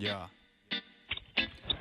Ya.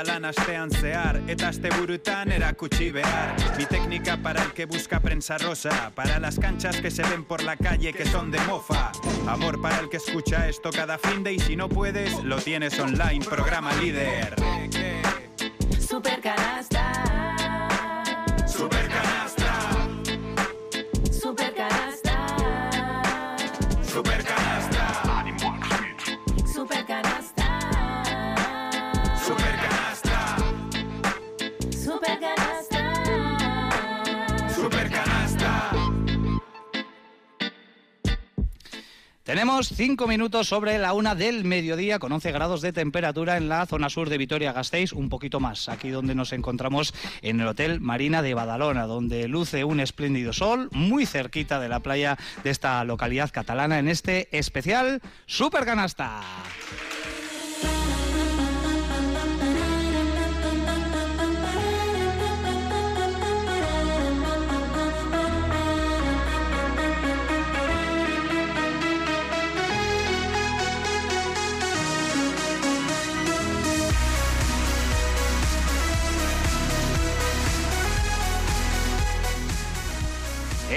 lan astean zehar Eta asteburutan erakutsi behar. Mi técnica para el que busca prensa rosa Para las canchas que se ven por la calle que son de mofa. Amor para el que escucha esto cada fin de Y si no puedes, lo tienes online, programa líder. Super Tenemos cinco minutos sobre la una del mediodía con 11 grados de temperatura en la zona sur de Vitoria-Gasteiz, un poquito más, aquí donde nos encontramos en el Hotel Marina de Badalona, donde luce un espléndido sol muy cerquita de la playa de esta localidad catalana en este especial Super Canasta.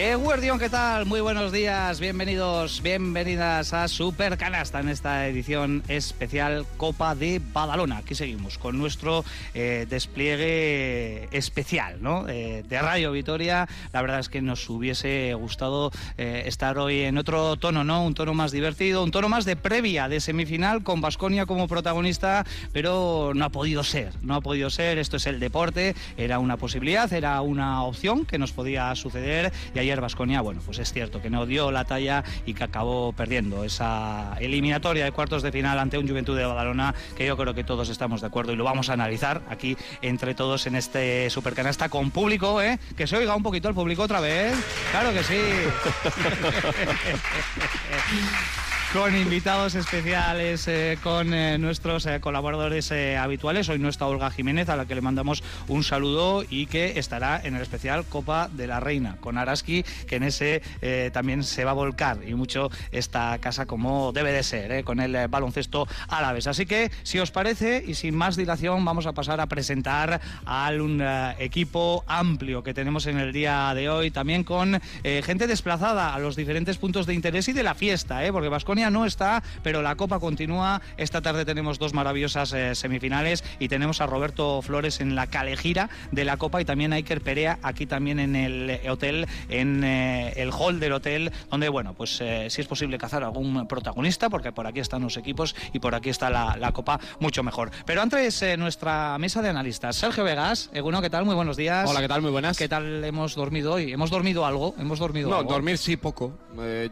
Eh, Guardión, ¿qué tal? Muy buenos días, bienvenidos, bienvenidas a Super Canasta en esta edición especial Copa de Badalona. Aquí seguimos con nuestro eh, despliegue especial ¿no? Eh, de Radio Vitoria. La verdad es que nos hubiese gustado eh, estar hoy en otro tono, ¿no? Un tono más divertido, un tono más de previa de semifinal con Basconia como protagonista, pero no ha podido ser, no ha podido ser. Esto es el deporte, era una posibilidad, era una opción que nos podía suceder y ayer Basconia, bueno, pues es cierto que no dio la talla y que acabó perdiendo esa eliminatoria de cuartos de final ante un Juventud de Badalona que yo creo que todos estamos de acuerdo y lo vamos a analizar aquí entre todos en este supercanasta con público, ¿eh? Que se oiga un poquito el público otra vez. Claro que sí. con invitados especiales, eh, con eh, nuestros eh, colaboradores eh, habituales. Hoy no está Olga Jiménez, a la que le mandamos un saludo y que estará en el especial Copa de la Reina, con Araski, que en ese eh, también se va a volcar y mucho esta casa como debe de ser, eh, con el baloncesto a la vez. Así que, si os parece, y sin más dilación, vamos a pasar a presentar a un eh, equipo amplio que tenemos en el día de hoy, también con gente desplazada a los diferentes puntos de interés y de la fiesta, porque Vasconia no está, pero la Copa continúa. Esta tarde tenemos dos maravillosas eh, semifinales y tenemos a Roberto Flores en la calejira de la Copa y también a Iker Perea aquí también en el eh, hotel, en eh, el hall del hotel, donde, bueno, pues eh, si es posible cazar algún protagonista, porque por aquí están los equipos y por aquí está la, la Copa mucho mejor. Pero antes, nuestra mesa de analistas. Sergio Vegas, Eguno, ¿qué tal? Muy buenos días. Hola, ¿qué tal? Muy buenas. ¿Qué tal hemos dormido hoy? ¿Hemos dormido algo? ¿Hemos dormido No, algo? dormir sí poco.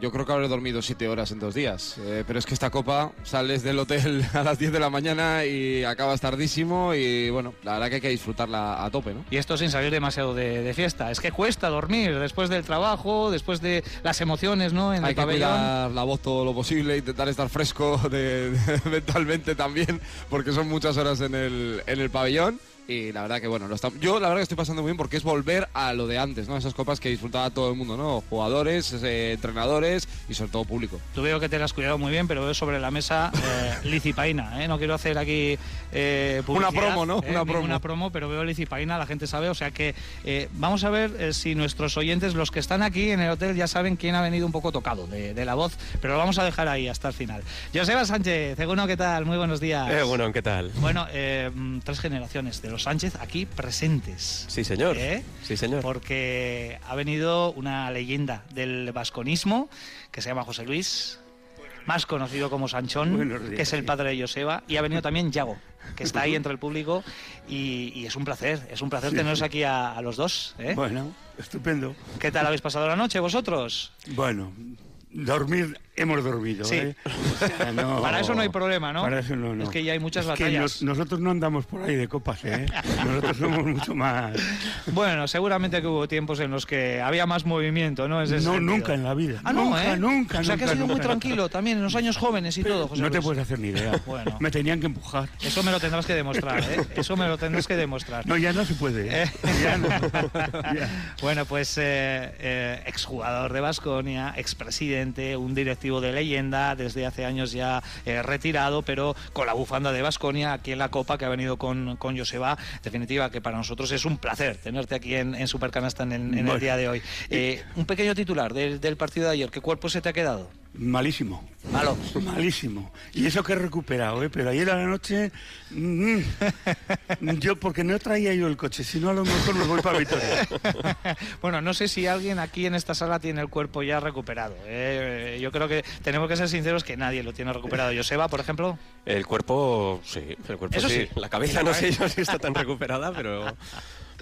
Yo creo que habré dormido siete horas en dos días. Eh, pero es que esta copa sales del hotel a las 10 de la mañana y acabas tardísimo y bueno, la verdad que hay que disfrutarla a tope, ¿no? Y esto sin salir demasiado de, de fiesta. Es que cuesta dormir después del trabajo, después de las emociones, ¿no? En hay el que pabellón. cuidar la voz todo lo posible, intentar estar fresco de- de- mentalmente también, porque son muchas horas en el, en el pabellón. Y la verdad que bueno, lo estamos- yo la verdad que estoy pasando muy bien porque es volver a lo de antes, ¿no? Esas copas que disfrutaba todo el mundo, ¿no? Jugadores, eh, entrenadores y sobre todo público. Tú veo que te lo has cuidado muy bien, pero veo sobre la mesa eh, licipaína. ¿eh? No quiero hacer aquí eh, Una promo, ¿no? ¿eh? Una promo. Ninguna promo, pero veo licipaína, la gente sabe. O sea que eh, vamos a ver eh, si nuestros oyentes, los que están aquí en el hotel, ya saben quién ha venido un poco tocado de, de la voz, pero lo vamos a dejar ahí hasta el final. Joseba Sánchez, Eguno, ¿qué tal? Muy buenos días. Bueno, ¿qué tal? Bueno, eh, mm, tres generaciones de los Sánchez aquí presentes. Sí, señor. ¿Eh? Sí, señor. Porque ha venido una leyenda del vasconismo que se llama José Luis, más conocido como Sanchón, que es el padre de Joseba, y ha venido también Yago, que está ahí entre el público, y, y es un placer, es un placer teneros aquí a, a los dos. ¿eh? Bueno, estupendo. ¿Qué tal habéis pasado la noche vosotros? Bueno, dormir hemos dormido. Sí. ¿eh? No- Para eso no hay problema, ¿no? Para eso no, no. Es que ya hay muchas Es que batallas. nos- nosotros no andamos por ahí de copas, ¿eh? Nosotros somos mucho más. Bueno, seguramente que hubo tiempos en los que había más movimiento, ¿no? No, sentido. nunca en la vida. Ah, no, nunca, ¿eh? nunca, O sea, que ha nunca, sido muy tranquilo también en los años jóvenes y todo, José No te puedes hacer ni idea. Bueno. Me tenían que empujar. Eso me lo tendrás que demostrar, ¿eh? Eso me lo tendrás que demostrar. No, ya no se puede. ¿eh? Ya no. Ya. Bueno, pues exjugador de Basconia, expresidente, un de leyenda, desde hace años ya eh, retirado, pero con la bufanda de Basconia aquí en la Copa que ha venido con, con Joseba. Definitiva, que para nosotros es un placer tenerte aquí en, en Supercanasta en, el- en el día de hoy. Eh, un pequeño titular del, del partido de ayer. ¿Qué cuerpo se te ha quedado? Malísimo. Malo. Malísimo. Y eso que he recuperado, ¿eh? Pero ayer a la noche. mm, yo, porque no traía yo el coche, si no a lo mejor me voy para Vitoria. bueno, no sé si alguien aquí en esta sala tiene el cuerpo ya recuperado. ¿eh? Yo creo que tenemos que ser sinceros que nadie lo tiene recuperado. Joseba, por ejemplo. El cuerpo, sí, el cuerpo Eso sí. sí. La cabeza no sé yo si está tan recuperada, pero,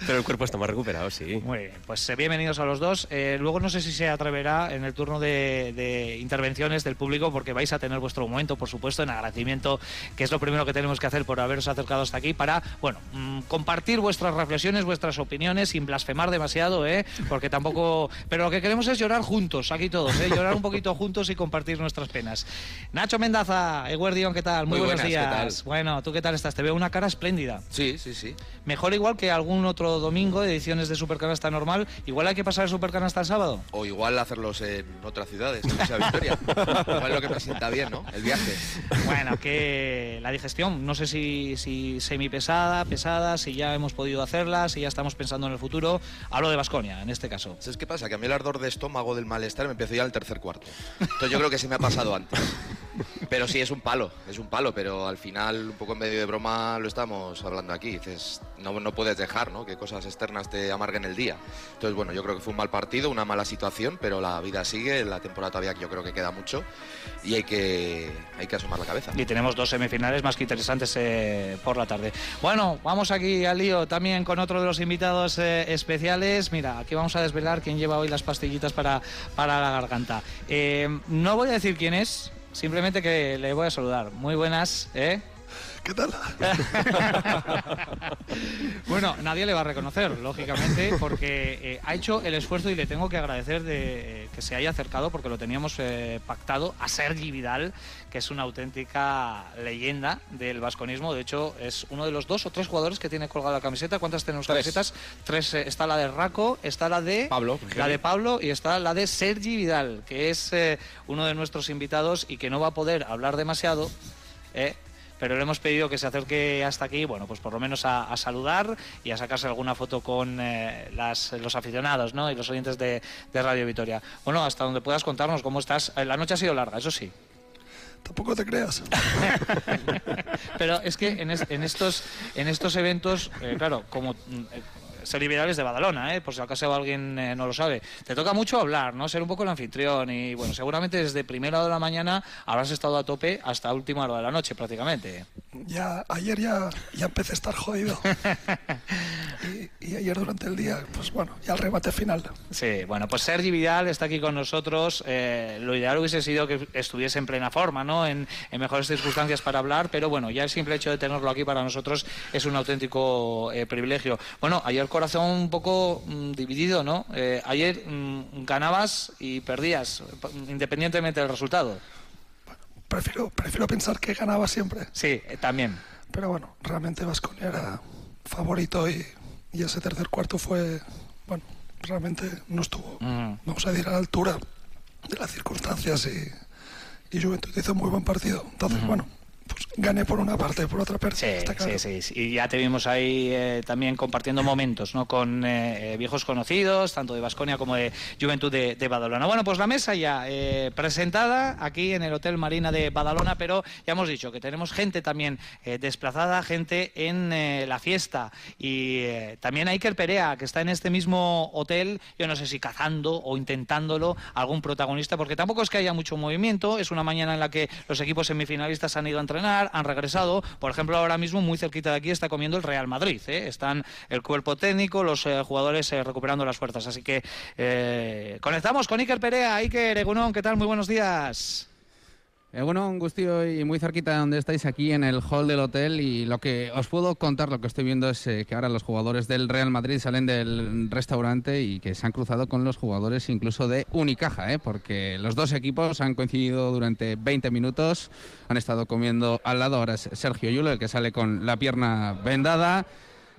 pero el cuerpo está más recuperado, sí. Muy bien, pues eh, bienvenidos a los dos. Eh, luego no sé si se atreverá en el turno de, de intervenciones del público, porque vais a tener vuestro momento, por supuesto, en agradecimiento, que es lo primero que tenemos que hacer por haberos acercado hasta aquí, para, bueno, mm, compartir vuestras reflexiones, vuestras opiniones, sin blasfemar demasiado, ¿eh? Porque tampoco... Pero lo que queremos es llorar juntos, aquí todos, ¿eh? Llorar un poquito juntos y compartir nuestras penas. Nacho Mendaza, Eguardión, ¿qué tal? Muy, Muy buenos buenas, ¿qué días. Bueno, ¿tú qué tal estás? Te veo una cara espléndida. Sí, sí, sí. Mejor igual que algún otro domingo de ediciones de Supercanasta normal. Igual hay que pasar el Supercanasta el sábado. O igual hacerlos en otras ciudades, no sea Victoria. igual lo que presenta bien, ¿no? El viaje. Bueno, que la digestión, no sé si, si semipesada, pesada, si ya hemos podido hacerla, si ya estamos pensando en el futuro. Hablo de Vasconia, en este caso. ¿Sabes qué pasa? Que a mí el ardor de estómago del malestar me empezó ya al tercer cuarto. Entonces yo creo que se me ha pasado antes. Pero sí, es un palo, es un palo, pero al final, un poco en medio de broma, lo estamos hablando aquí. Dices, no, no puedes dejar ¿no? que cosas externas te amarguen el día. Entonces, bueno, yo creo que fue un mal partido, una mala situación, pero la vida sigue, la temporada todavía yo creo que queda mucho y hay que, hay que asomar la cabeza. Y tenemos dos semifinales más que interesantes eh, por la tarde. Bueno, vamos aquí al lío también con otro de los invitados eh, especiales. Mira, aquí vamos a desvelar quién lleva hoy las pastillitas para, para la garganta. Eh, no voy a decir quién es, simplemente que le voy a saludar. Muy buenas, ¿eh? ¿Qué tal? Bueno, nadie le va a reconocer, lógicamente, porque eh, ha hecho el esfuerzo y le tengo que agradecer de eh, que se haya acercado, porque lo teníamos eh, pactado, a Sergi Vidal, que es una auténtica leyenda del vasconismo. De hecho, es uno de los dos o tres jugadores que tiene colgada la camiseta. ¿Cuántas tenemos Tres. camisetas? Tres. eh, está la de Raco, está la de Pablo. la de Pablo y está la de Sergi Vidal, que es eh, uno de nuestros invitados y que no va a poder hablar demasiado. eh, pero le hemos pedido que se acerque hasta aquí, bueno, pues por lo menos a, a saludar y a sacarse alguna foto con eh, las- los aficionados ¿no? y los oyentes de, de Radio Vitoria. Bueno, hasta donde puedas contarnos cómo estás. Eh, La noche ha sido larga, eso sí. Tampoco te creas. Pero es que en, es- en estos, en estos eventos, eh, claro, como eh, ser liberales de Badalona, ¿eh? por si acaso alguien eh, no lo sabe, te toca mucho hablar, ¿no? Ser un poco el anfitrión y, bueno, seguramente desde primera hora de la mañana habrás estado a tope hasta última hora de la noche prácticamente. Ya, ayer ya, ya empecé a estar jodido. Y, y ayer durante el día, pues bueno, ya el remate final. Sí, bueno, pues Sergi Vidal está aquí con nosotros. Eh, lo ideal hubiese sido que estuviese en plena forma, ¿no? En, en mejores circunstancias para hablar, pero bueno, ya el simple hecho de tenerlo aquí para nosotros es un auténtico eh, privilegio. Bueno, ayer corazón un poco mm, dividido, ¿no? Eh, ayer mm, ganabas y perdías, independientemente del resultado. Prefiero, prefiero pensar que ganaba siempre. Sí, eh, también. Pero bueno, realmente Vasconia era favorito y, y ese tercer cuarto fue, bueno, realmente no estuvo, Mm. vamos a decir, a la altura de las circunstancias y, y Juventud hizo un muy buen partido. Entonces, bueno, pues gané por una parte, por otra parte. Sí, está claro. sí, sí. Y ya te vimos ahí eh, también compartiendo momentos ¿no? con eh, eh, viejos conocidos, tanto de Basconia como de Juventud de, de Badalona. Bueno, pues la mesa ya eh, presentada aquí en el Hotel Marina de Badalona, pero ya hemos dicho que tenemos gente también eh, desplazada, gente en eh, la fiesta. Y también Iker Perea, que está en este mismo hotel, yo no sé si cazando o intentándolo algún protagonista, porque tampoco es que haya mucho movimiento. Es una mañana en la que los equipos semifinalistas han ido a entrenar, han regresado. Por ejemplo, ahora mismo, muy cerquita de aquí, está comiendo el Real Madrid. ¿eh? Están el cuerpo técnico, los eh, jugadores eh, recuperando las fuerzas. Así que eh, conectamos con Iker Perea. Iker Egunon, ¿qué tal? Muy buenos días. Eh, bueno, un gustillo y muy cerquita de donde estáis aquí en el hall del hotel y lo que os puedo contar, lo que estoy viendo es eh, que ahora los jugadores del Real Madrid salen del restaurante y que se han cruzado con los jugadores incluso de Unicaja, ¿eh? porque los dos equipos han coincidido durante 20 minutos, han estado comiendo al lado, ahora es Sergio Yulo el que sale con la pierna vendada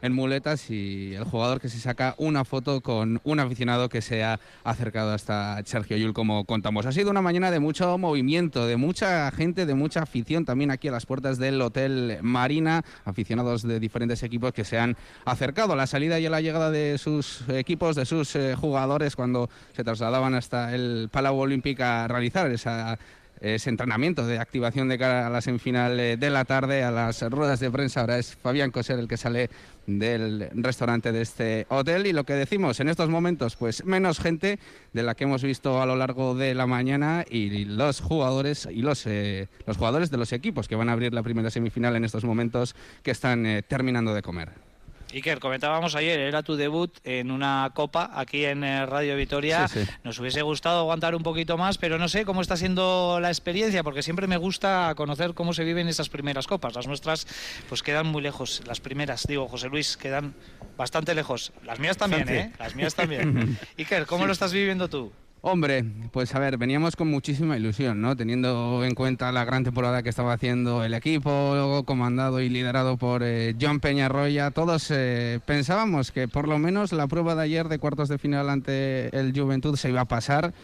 en muletas y el jugador que se saca una foto con un aficionado que se ha acercado hasta Sergio Yul, como contamos. Ha sido una mañana de mucho movimiento, de mucha gente, de mucha afición también aquí a las puertas del Hotel Marina, aficionados de diferentes equipos que se han acercado a la salida y a la llegada de sus equipos, de sus eh, jugadores cuando se trasladaban hasta el Palau Olímpico a realizar esa ese entrenamiento de activación de cara a la semifinal eh, de la tarde, a las ruedas de prensa. Ahora es Fabián Coser el que sale del restaurante de este hotel y lo que decimos en estos momentos, pues menos gente de la que hemos visto a lo largo de la mañana y los jugadores y los, eh, los jugadores de los equipos que van a abrir la primera semifinal en estos momentos que están eh, terminando de comer. Iker, comentábamos ayer, era tu debut en una copa aquí en eh, Radio Vitoria. Nos hubiese gustado aguantar un poquito más, pero no sé cómo está siendo la experiencia, porque siempre me gusta conocer cómo se viven esas primeras copas. Las nuestras pues quedan muy lejos, las primeras, digo, José Luis, quedan bastante lejos. Las mías también, ¿eh? Las mías también. Iker, ¿cómo lo estás viviendo tú? Hombre, pues a ver, veníamos con muchísima ilusión, ¿no? Teniendo en cuenta la gran temporada que estaba haciendo el equipo, comandado y liderado por eh, John Peñarroya. Todos eh, pensábamos que por lo menos la prueba de ayer de cuartos de final ante el Juventud se iba a pasar,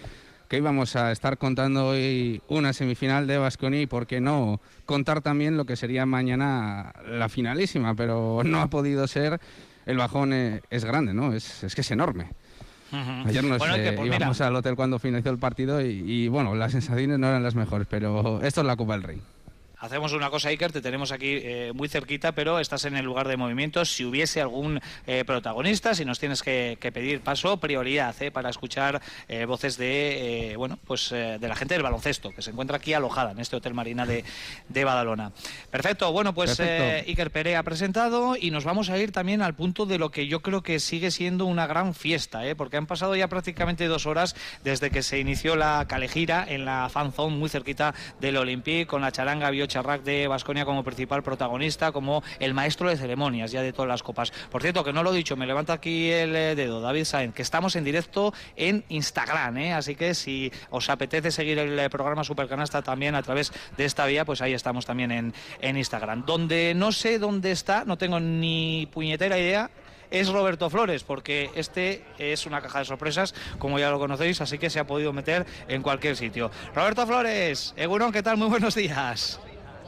que íbamos a estar contando hoy una semifinal de Vasconi y por qué no contar también lo que sería mañana la finalísima, pero no ha podido ser. El bajón eh, es grande, ¿no? Es que es enorme. Ayer nos eh, pues íbamos al hotel cuando finalizó el partido y, y, bueno, las sensaciones no eran las mejores, pero esto es la Copa del Rey. Hacemos una cosa, Iker, te tenemos aquí eh, muy cerquita, pero estás en el lugar de movimientos. Si hubiese algún eh, protagonista, si nos tienes que, pedir paso, prioridad eh, para escuchar voces de bueno pues de la gente del baloncesto, que se encuentra aquí alojada en este Hotel Marina de, de Badalona. Perfecto, bueno, pues Iker Pere ha presentado y nos vamos a ir también al punto de lo que yo creo que sigue siendo una gran fiesta, porque han pasado ya prácticamente dos horas desde que se inició la calejira en la fan zone muy cerquita del Olympique con la charanga bio Charrac de Basconia como principal protagonista, como el maestro de ceremonias ya de todas las copas. Por cierto, que no lo he dicho, me levanta aquí el eh, dedo, David Sainz, que estamos en directo en Instagram, ¿eh? así que si os apetece seguir el eh, programa Supercanasta también a través de esta vía, pues ahí estamos también en, en Instagram. Donde no sé dónde está, no tengo ni puñetera idea, es Roberto Flores, porque este es una caja de sorpresas, como ya lo conocéis, así que se ha podido meter en cualquier sitio. Roberto Flores, Egurón, ¿qué tal? Muy buenos días.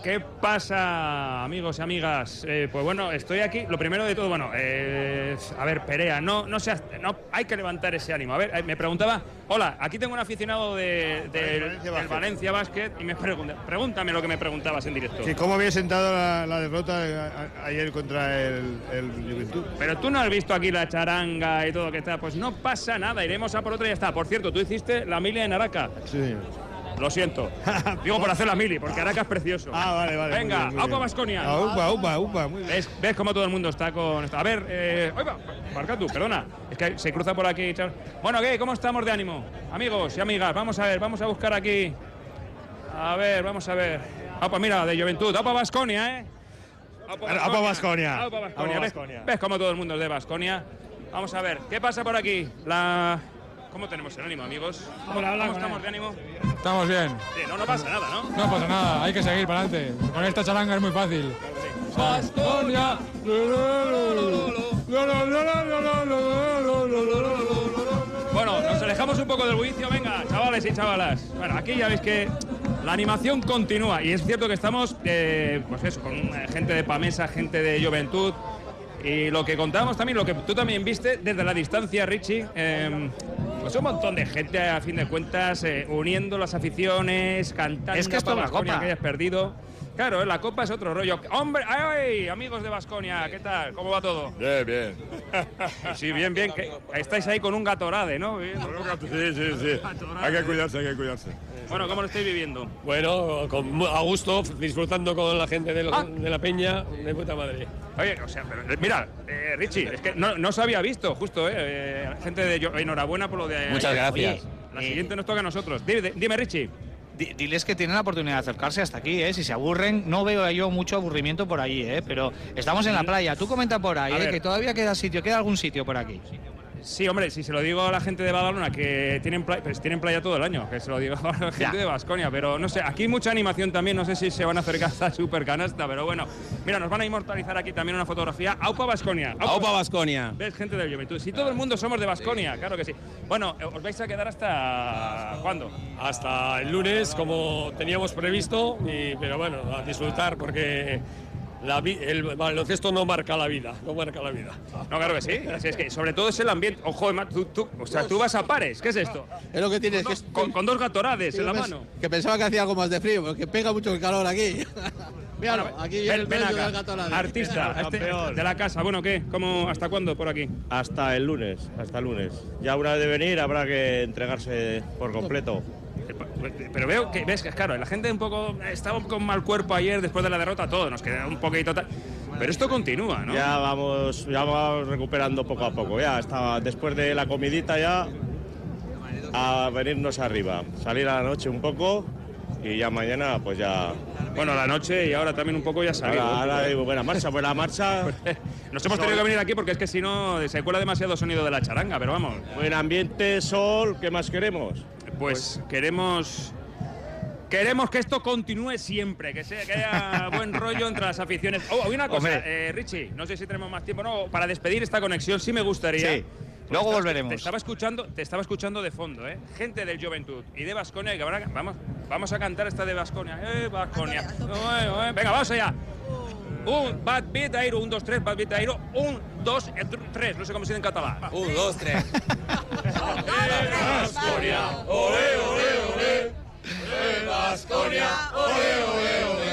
¿Qué pasa, amigos y amigas? Eh, pues bueno, estoy aquí. Lo primero de todo, bueno, eh, a ver, Perea, no, no seas, no, hay que levantar ese ánimo. A ver, eh, me preguntaba, hola, aquí tengo un aficionado de, del Valencia Basket y me pregunta, pregúntame lo que me preguntabas en directo. ¿Cómo había sentado la, derrota ayer contra el, el, Juventud? Pero tú no has visto aquí la charanga y todo que está. Pues no pasa nada, iremos a por otra y ya está. Por cierto, tú hiciste la milia en Araca. Sí. Lo siento. Digo por hacer la mili, porque Araca es precioso. Ah, vale, vale. Venga, Aupa Vasconia. Aupa, Aupa, Aupa. ¿Ves, ¿Ves cómo todo el mundo está con esto? A ver, eh, marca tú, perdona. Es que se cruza por aquí. Bueno, ¿qué? ¿Cómo estamos de ánimo? Amigos y amigas, vamos a ver, vamos a buscar aquí. A ver, vamos a ver. Aupa, mira, de Juventud. Aupa Vasconia, ¿eh? Aupa Vasconia. Aupa Vasconia. ¿Ves, ¿Ves cómo todo el mundo es de Vasconia? Vamos a ver, ¿qué pasa por aquí? La ¿Cómo tenemos el ánimo, amigos? ¿Cómo, estamos de ánimo? Estamos bien. Sí, no, no pasa nada, ¿no? No pasa nada, hay que seguir para adelante. Con esta charanga es muy fácil. Bueno, nos alejamos un poco del bullicio, venga, chavales y chavalas. Bueno, aquí ya veis que la animación continúa y es cierto que estamos, eh, pues eso, con gente de Pamesa, gente de Juventud, y lo que contábamos también, lo que tú también viste desde la distancia, Richie, eh, pues un montón de gente, a fin de cuentas, eh, uniendo las aficiones, cantando. Es que esto es la copa. que hayas perdido. Claro, la copa es otro rollo. ¡Hombre! ¡Ay, amigos de Basconia! ¿Qué tal? ¿Cómo va todo? Bien, bien. Sí, bien, bien. estáis ahí con un gatorade, ¿no? Sí, sí, sí. Hay que cuidarse, hay que cuidarse. Bueno, ¿cómo lo estáis viviendo? Bueno, a gusto, disfrutando con la gente de, ah. la peña, de puta madre. Oye, o sea, pero, mira, eh, Richie, es que no, no, se había visto, justo, ¿eh? eh gente de... Enhorabuena por lo de... Muchas gracias. la siguiente nos toca a nosotros. Dime, dime Richie. Di- diles que tienen la oportunidad de acercarse hasta aquí, ¿eh? Si se aburren, no veo yo mucho aburrimiento por allí, ¿eh? Pero estamos en la playa. Tú comenta por ahí, ¿eh? Que todavía queda sitio, queda algún sitio por aquí. Sí, hombre, si se lo digo a la gente de Badalona que tienen playa, pues tienen playa todo el año, que se lo digo a la gente de Basconia, pero no sé, aquí hay mucha animación también, no sé si se van a acercar hasta Super Canasta, pero bueno, mira, nos van a inmortalizar aquí también una fotografía. Aupa Basconia. Aupa Baskonia. ¿Ves? Gente de Juventud. Si todo el mundo somos de Basconia, claro que sí. Bueno, eh, os vais a quedar hasta. ¿Cuándo? Hasta el lunes, como teníamos previsto, y, pero bueno, a disfrutar porque la vi- el baloncesto no marca la vida, no marca la vida. No, claro que sí. Así es que, sobre todo es el ambiente. Ojo, tú, tú, o sea, tú vas a pares. ¿Qué es esto? Es lo que tienes, que Con, con- con dos gatorades en la mano. Que pensaba que hacía algo más de frío, porque pega mucho el calor aquí. Míralo, aquí viene Ven, el ven acá. Artista este- de la casa. Bueno, ¿qué? ¿Cómo, ¿Hasta cuándo por aquí? Hasta el lunes, hasta el lunes. Ya una vez de venir habrá que entregarse por completo. Pero veo que, ves, que claro, la gente un poco estaba con mal cuerpo ayer después de la derrota, todo, nos queda un poquito tal. Pero esto continúa, ¿no? Ya vamos, ya vamos recuperando poco a poco. Ya hasta después de la comidita ya a venirnos arriba, salir a la noche un poco y ya mañana pues ya. Bueno, la noche y ahora también un poco ya salido. Ahora, ahora buena marcha, buena marcha. Nos hemos tenido que venir aquí porque es que si no se cuela demasiado sonido de la charanga, pero vamos. Buen ambiente, sol, ¿qué más queremos? Pues queremos queremos que esto continúe siempre, que, sea, que haya buen rollo entre las aficiones. Oh, hay una cosa, eh, Richie, no sé si tenemos más tiempo, no, para despedir esta conexión sí me gustaría. Sí. Luego volveremos. Te estaba escuchando, te estaba escuchando de fondo, ¿eh? Gente del Juventud y de Vasconia que van a- vamos, vamos a cantar esta de Vasconia, eh, Vasconia. Eh, Venga, vamos allá. Un bad beat airo, un, dos, tres, bad beat airo, un, dos, eh, tr- tres, no sé cómo se dice en catalán. Un, dos, tres. Baskonia, ole, ole, ole. Baskonia, ole, ole, ole, ole, ole. Bueno.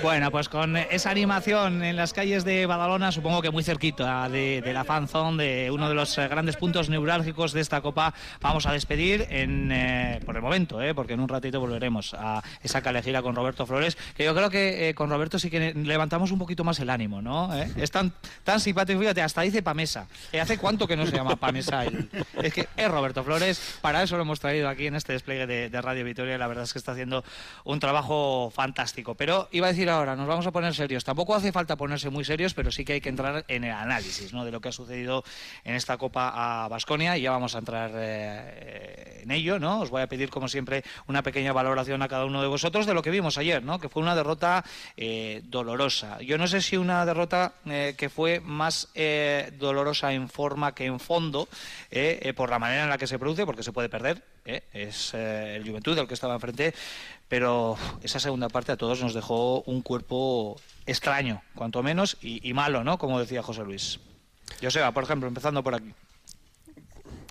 Bueno, pues con esa animación en las calles de Badalona, supongo que muy cerquita de, la fanzone, de uno de los eh, grandes puntos neurálgicos de esta copa, vamos a despedir en, eh, por el momento, eh, porque en un ratito volveremos a esa calejira con Roberto Flores, que yo creo que eh, con Roberto sí que levantamos un poquito más el ánimo, ¿no? ¿Eh? Es tan, tan simpático, fíjate, hasta dice Pamesa. ¿Hace cuánto que no se llama Pamesa? el- es que es Roberto Flores, para eso lo hemos traído aquí en este despliegue de, de Radio Vitoria, la verdad es que está haciendo un trabajo fantástico. Pero iba a decir ahora, nos vamos a poner serios. Tampoco hace falta ponerse muy serios, pero sí que hay que entrar en el análisis de lo que ha sucedido en esta Copa a Basconia y ya vamos a entrar eh, en ello. ¿no? Os voy a pedir, como siempre, una pequeña valoración a cada uno de vosotros de lo que vimos ayer, ¿no? que fue una derrota eh, dolorosa. Yo no sé si una derrota eh, que fue más eh, dolorosa en forma que en fondo, por la manera en la que se produce, porque se puede perder, es el Juventud el que estaba enfrente, pero esa segunda parte a todos nos dejó un cuerpo extraño, cuanto menos, y, malo, ¿no? Como decía José Luis. Joseba, por ejemplo, empezando por aquí.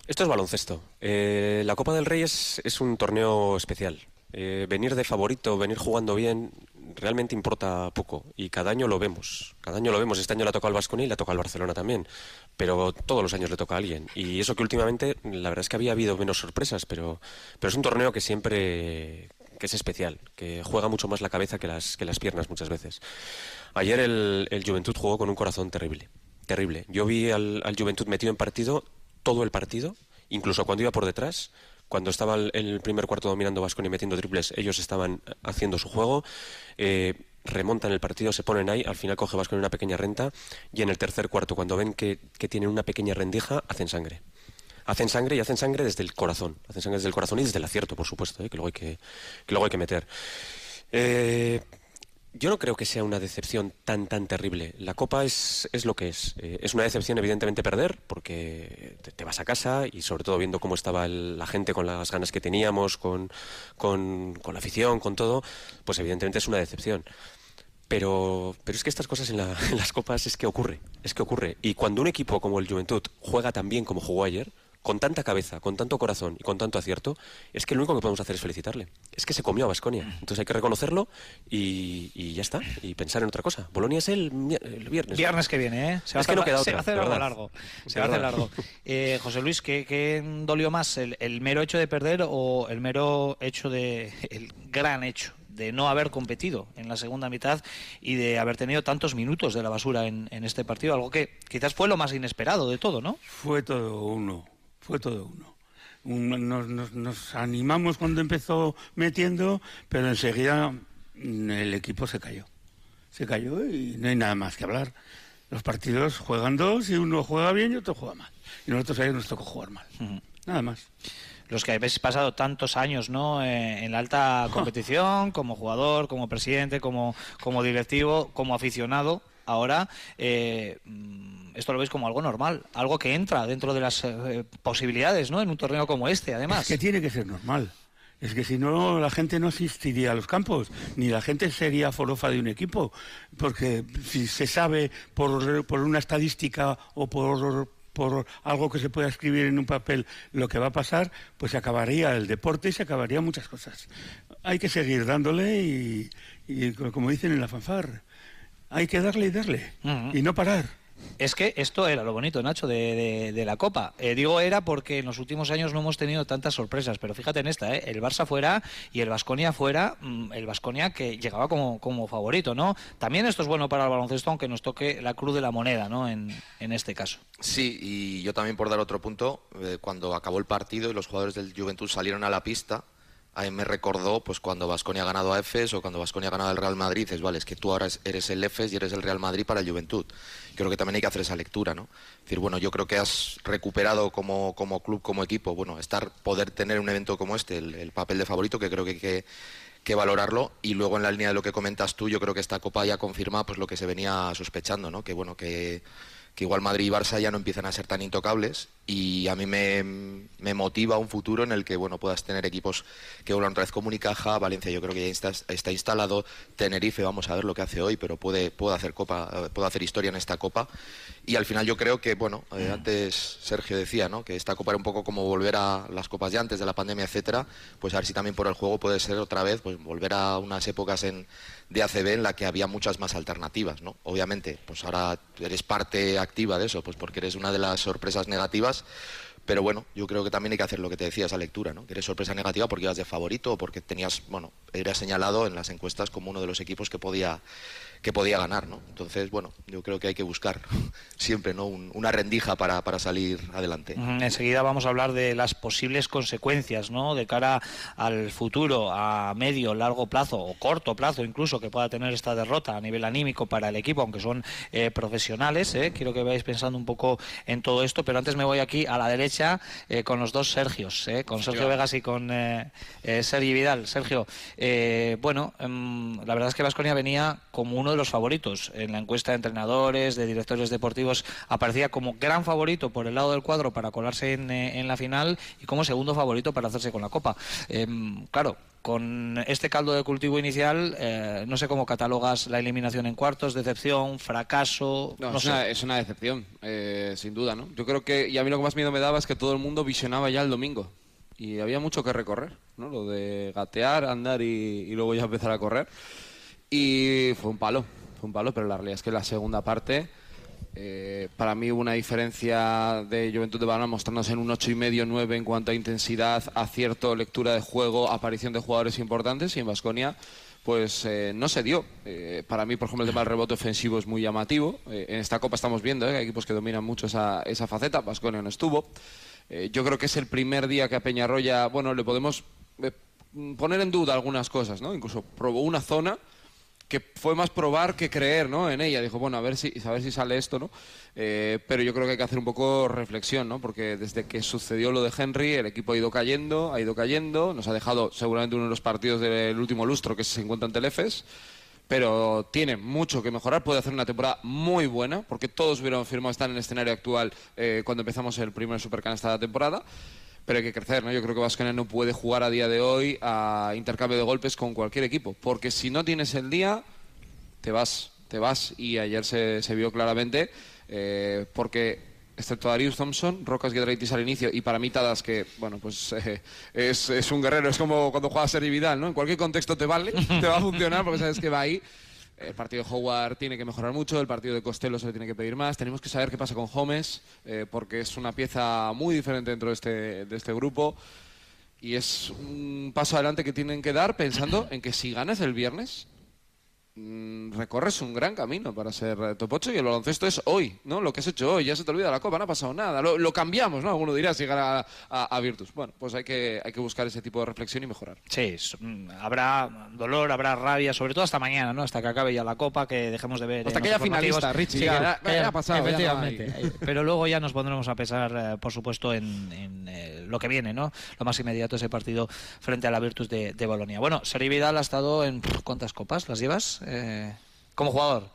Esto es baloncesto. Eh, la Copa del Rey es, un torneo especial. Eh, venir de favorito, venir jugando bien, realmente importa poco. Y cada año lo vemos. Cada año lo vemos. Este año le ha tocado al Vasconia y le ha tocado al Barcelona también. Pero todos los años le toca a alguien. Y eso que últimamente, la verdad es que había habido menos sorpresas, pero es un torneo que siempre que es especial, que juega mucho más la cabeza que las, que las piernas muchas veces. Ayer el, el Juventud jugó con un corazón terrible, terrible. Yo vi al, al Juventud metido en partido todo el partido, incluso cuando iba por detrás, cuando estaba el, primer cuarto dominando Vasco y metiendo triples, ellos estaban haciendo su juego, eh, remontan el partido, se ponen ahí, al final coge Vasco una pequeña renta y en el tercer cuarto, cuando ven que, que tienen una pequeña rendija, hacen sangre. Hacen sangre y hacen sangre desde el corazón, hacen sangre desde el corazón y desde el acierto, por supuesto, eh, que, luego hay que, que luego hay que meter. Eh, yo no creo que sea una decepción tan tan terrible. La Copa es, es lo que es. Eh, es una decepción evidentemente perder porque te, vas a casa y sobre todo viendo cómo estaba el- la gente con las ganas que teníamos, con, con, con la afición, con todo, pues evidentemente es una decepción. Pero, pero es que estas cosas en, la- en las copas es que ocurre, es que ocurre. Y cuando un equipo como el Juventud juega tan bien como jugó ayer, con tanta cabeza, con tanto corazón y con tanto acierto, es que lo único que podemos hacer es felicitarle. Es que se comió a Basconia. Entonces hay que reconocerlo y, y ya está. Y pensar en otra cosa. Bolonia es el, viernes. Viernes que viene, ¿eh? Se va es a que no hacer- queda se otra. va a hacer verdad. largo. Se va a hacer largo. Eh, José Luis, ¿qué, qué dolió más? El, el mero hecho de perder o el mero hecho de. el gran hecho de no haber competido en la segunda mitad y de haber tenido tantos minutos de la basura en, en este partido? Algo que quizás fue lo más inesperado de todo, ¿no? Fue todo uno, fue todo uno. un- nos, nos- nos animamos cuando empezó metiendo, pero enseguida mm, el equipo se cayó. Se cayó y no hay nada más que hablar. Los partidos juegan dos y uno juega bien y otro juega mal. Y nosotros ayer nos tocó jugar mal. Nada más. Los que habéis pasado tantos años ¿no? Eh, en la alta competición, como jugador, como presidente, como, como directivo, como aficionado, ahora eh, mm, esto lo veis como algo normal, algo que entra dentro de las eh, posibilidades ¿no? en un torneo como este, además. Es que tiene que ser normal. Es que si no, la gente no asistiría a los campos, ni la gente sería forofa de un equipo. Porque si se sabe por, por una estadística o por, por algo que se pueda escribir en un papel lo que va a pasar, pues se acabaría el deporte y se acabarían muchas cosas. Hay que seguir dándole y, y como dicen en la fanfar, hay que darle y darle y no parar. Es que esto era lo bonito, Nacho, de, de- de la Copa. Eh, digo era porque en los últimos años no hemos tenido tantas sorpresas, pero fíjate en esta, ¿eh? el Barça fuera y el Vasconia fuera, mm, el Vasconia que llegaba como, como favorito, ¿no? También esto es bueno para el baloncesto, aunque nos toque la cruz de la moneda, ¿no? En, en este caso. Sí, y yo también por dar otro punto, eh, cuando acabó el partido y los jugadores del Juventud salieron a la pista, a mí me recordó pues cuando Vasconia ha ganado a EFES o cuando Vasconia ha ganado al Real Madrid, es vale, es que tú ahora es- eres el EFES y eres el Real Madrid para el Juventud. Creo que también hay que hacer esa lectura, ¿no? Es decir, bueno, yo creo que has recuperado como, club, como equipo, bueno, estar, poder tener un evento como este, el, el papel de favorito, que creo que hay que que valorarlo y luego en la línea de lo que comentas tú yo creo que esta copa ya confirma pues lo que se venía sospechando no que bueno que igual Madrid y Barça ya no empiezan a ser tan intocables y a mí me, me motiva un futuro en el que bueno puedas tener equipos que vuelvan otra vez como Unicaja Valencia yo creo que ya está, está instalado Tenerife vamos a ver lo que hace hoy pero puede puede hacer copa eh, puede hacer historia en esta copa. Y al final yo creo que bueno eh, antes Sergio decía no que esta copa era un poco como volver a las copas de antes de la pandemia etcétera pues a ver si también por el juego puede ser otra vez pues volver a unas épocas en de ACB en la que había muchas más alternativas no obviamente pues ahora eres parte activa de eso pues porque eres una de las sorpresas negativas pero bueno, yo creo que también hay que hacer lo que te decía esa lectura, ¿no? Que eres sorpresa negativa porque ibas de favorito o porque tenías, bueno, eras señalado en las encuestas como uno de los equipos que podía que podía ganar, ¿no? Entonces, bueno, yo creo que hay que buscar siempre, ¿no? Un- una rendija para, para salir adelante. Enseguida vamos a hablar de las posibles consecuencias, ¿no? De cara al futuro, a medio, largo plazo o corto plazo incluso que pueda tener esta derrota a nivel anímico para el equipo, aunque son eh, profesionales. ¿eh? Quiero que vayáis pensando un poco en todo esto, pero antes me voy aquí a la derecha eh, con los dos Sergios, ¿eh? con Sergio. Vegas y con eh, eh, Sergi Vidal. Sergio, eh, bueno, em, la verdad es que Vasconia venía como uno de los favoritos en la encuesta de entrenadores, de directores deportivos, aparecía como gran favorito por el lado del cuadro para colarse en, eh, en la final y como segundo favorito para hacerse con la Copa. Em, claro, con este caldo de cultivo inicial, eh, no sé cómo catalogas la eliminación en cuartos, decepción, fracaso, No, no, es, sé. una, es una decepción, eh, sin duda, ¿no? Yo creo que, y a mí lo que más miedo me daba es que todo el mundo visionaba ya el domingo. Y había mucho que recorrer, ¿no? Lo de gatear, andar y, y luego ya empezar a correr. Y fue un palo, fue un palo, pero la realidad es que la segunda parte, eh, para mí hubo una diferencia de Juventud de Badalona mostrándose en un 8,5, 9 en cuanto a intensidad, acierto, lectura de juego, aparición de jugadores importantes y en Vasconia pues eh, no se dio. Eh, para mí, por ejemplo, el tema del rebote ofensivo es muy llamativo. Eh, en esta Copa estamos viendo que hay equipos que dominan mucho esa, esa faceta. Vasconia no estuvo. Yo creo que es el primer día que a Peñarroya, bueno, le podemos poner en duda algunas cosas, ¿no? Incluso probó una zona que fue más probar que creer ¿no? en ella. Dijo, bueno, a ver si, a ver si sale esto, ¿no? Eh, pero yo creo que hay que hacer un poco reflexión, ¿no? Porque desde que sucedió lo de Henry, el equipo ha ido cayendo, ha ido cayendo, nos ha dejado seguramente uno de los partidos del último lustro que se encuentra en Telefes, pero tiene mucho que mejorar, puede hacer una temporada muy buena, porque todos hubieran firmado estar en el escenario actual eh, cuando empezamos el primer Supercanasta de la temporada pero hay que crecer, ¿no? Yo creo que Vasconia no puede jugar a día de hoy a intercambio de golpes con cualquier equipo, porque si no tienes el día, te vas, te vas. Y ayer se, vio claramente, eh, porque excepto Darius Thompson, Rocas Giedraitis al inicio y para mí Tadas, que, bueno, pues eh, es, es un guerrero, es como cuando juega Sergi Vidal, ¿no? En cualquier contexto te vale, te va a funcionar porque sabes que va ahí. El partido de Howard tiene que mejorar mucho, el partido de Costello se le tiene que pedir más. Tenemos que saber qué pasa con Holmes, eh, porque es una pieza muy diferente dentro de este, de este grupo. Y es un paso adelante que tienen que dar pensando en que si ganas el viernes, recorres un gran camino para ser eh, top 8 y el baloncesto es hoy, ¿no? Lo que has hecho hoy, ya se te olvida la copa, no ha pasado nada. Lo, lo cambiamos, ¿no? Alguno dirá si llegar a, a- a Virtus. Bueno, pues hay que, hay que buscar ese tipo de reflexión y mejorar. Sí, es- mm, habrá dolor, habrá rabia, sobre todo hasta mañana, ¿no? Hasta que acabe ya la Copa, que dejemos de ver. Hasta en que haya finalista, Richie, Sí, ya- ha pasado, no Efectivamente. Eh, Pero luego ya nos pondremos a pensar, eh, por supuesto, en, en, eh, lo que viene, ¿no? Lo más inmediato ese partido frente a la Virtus de, de Bolonia. Bueno, Seri Vidal ha estado en. ¿Cuántas copas las llevas? Eh, como jugador.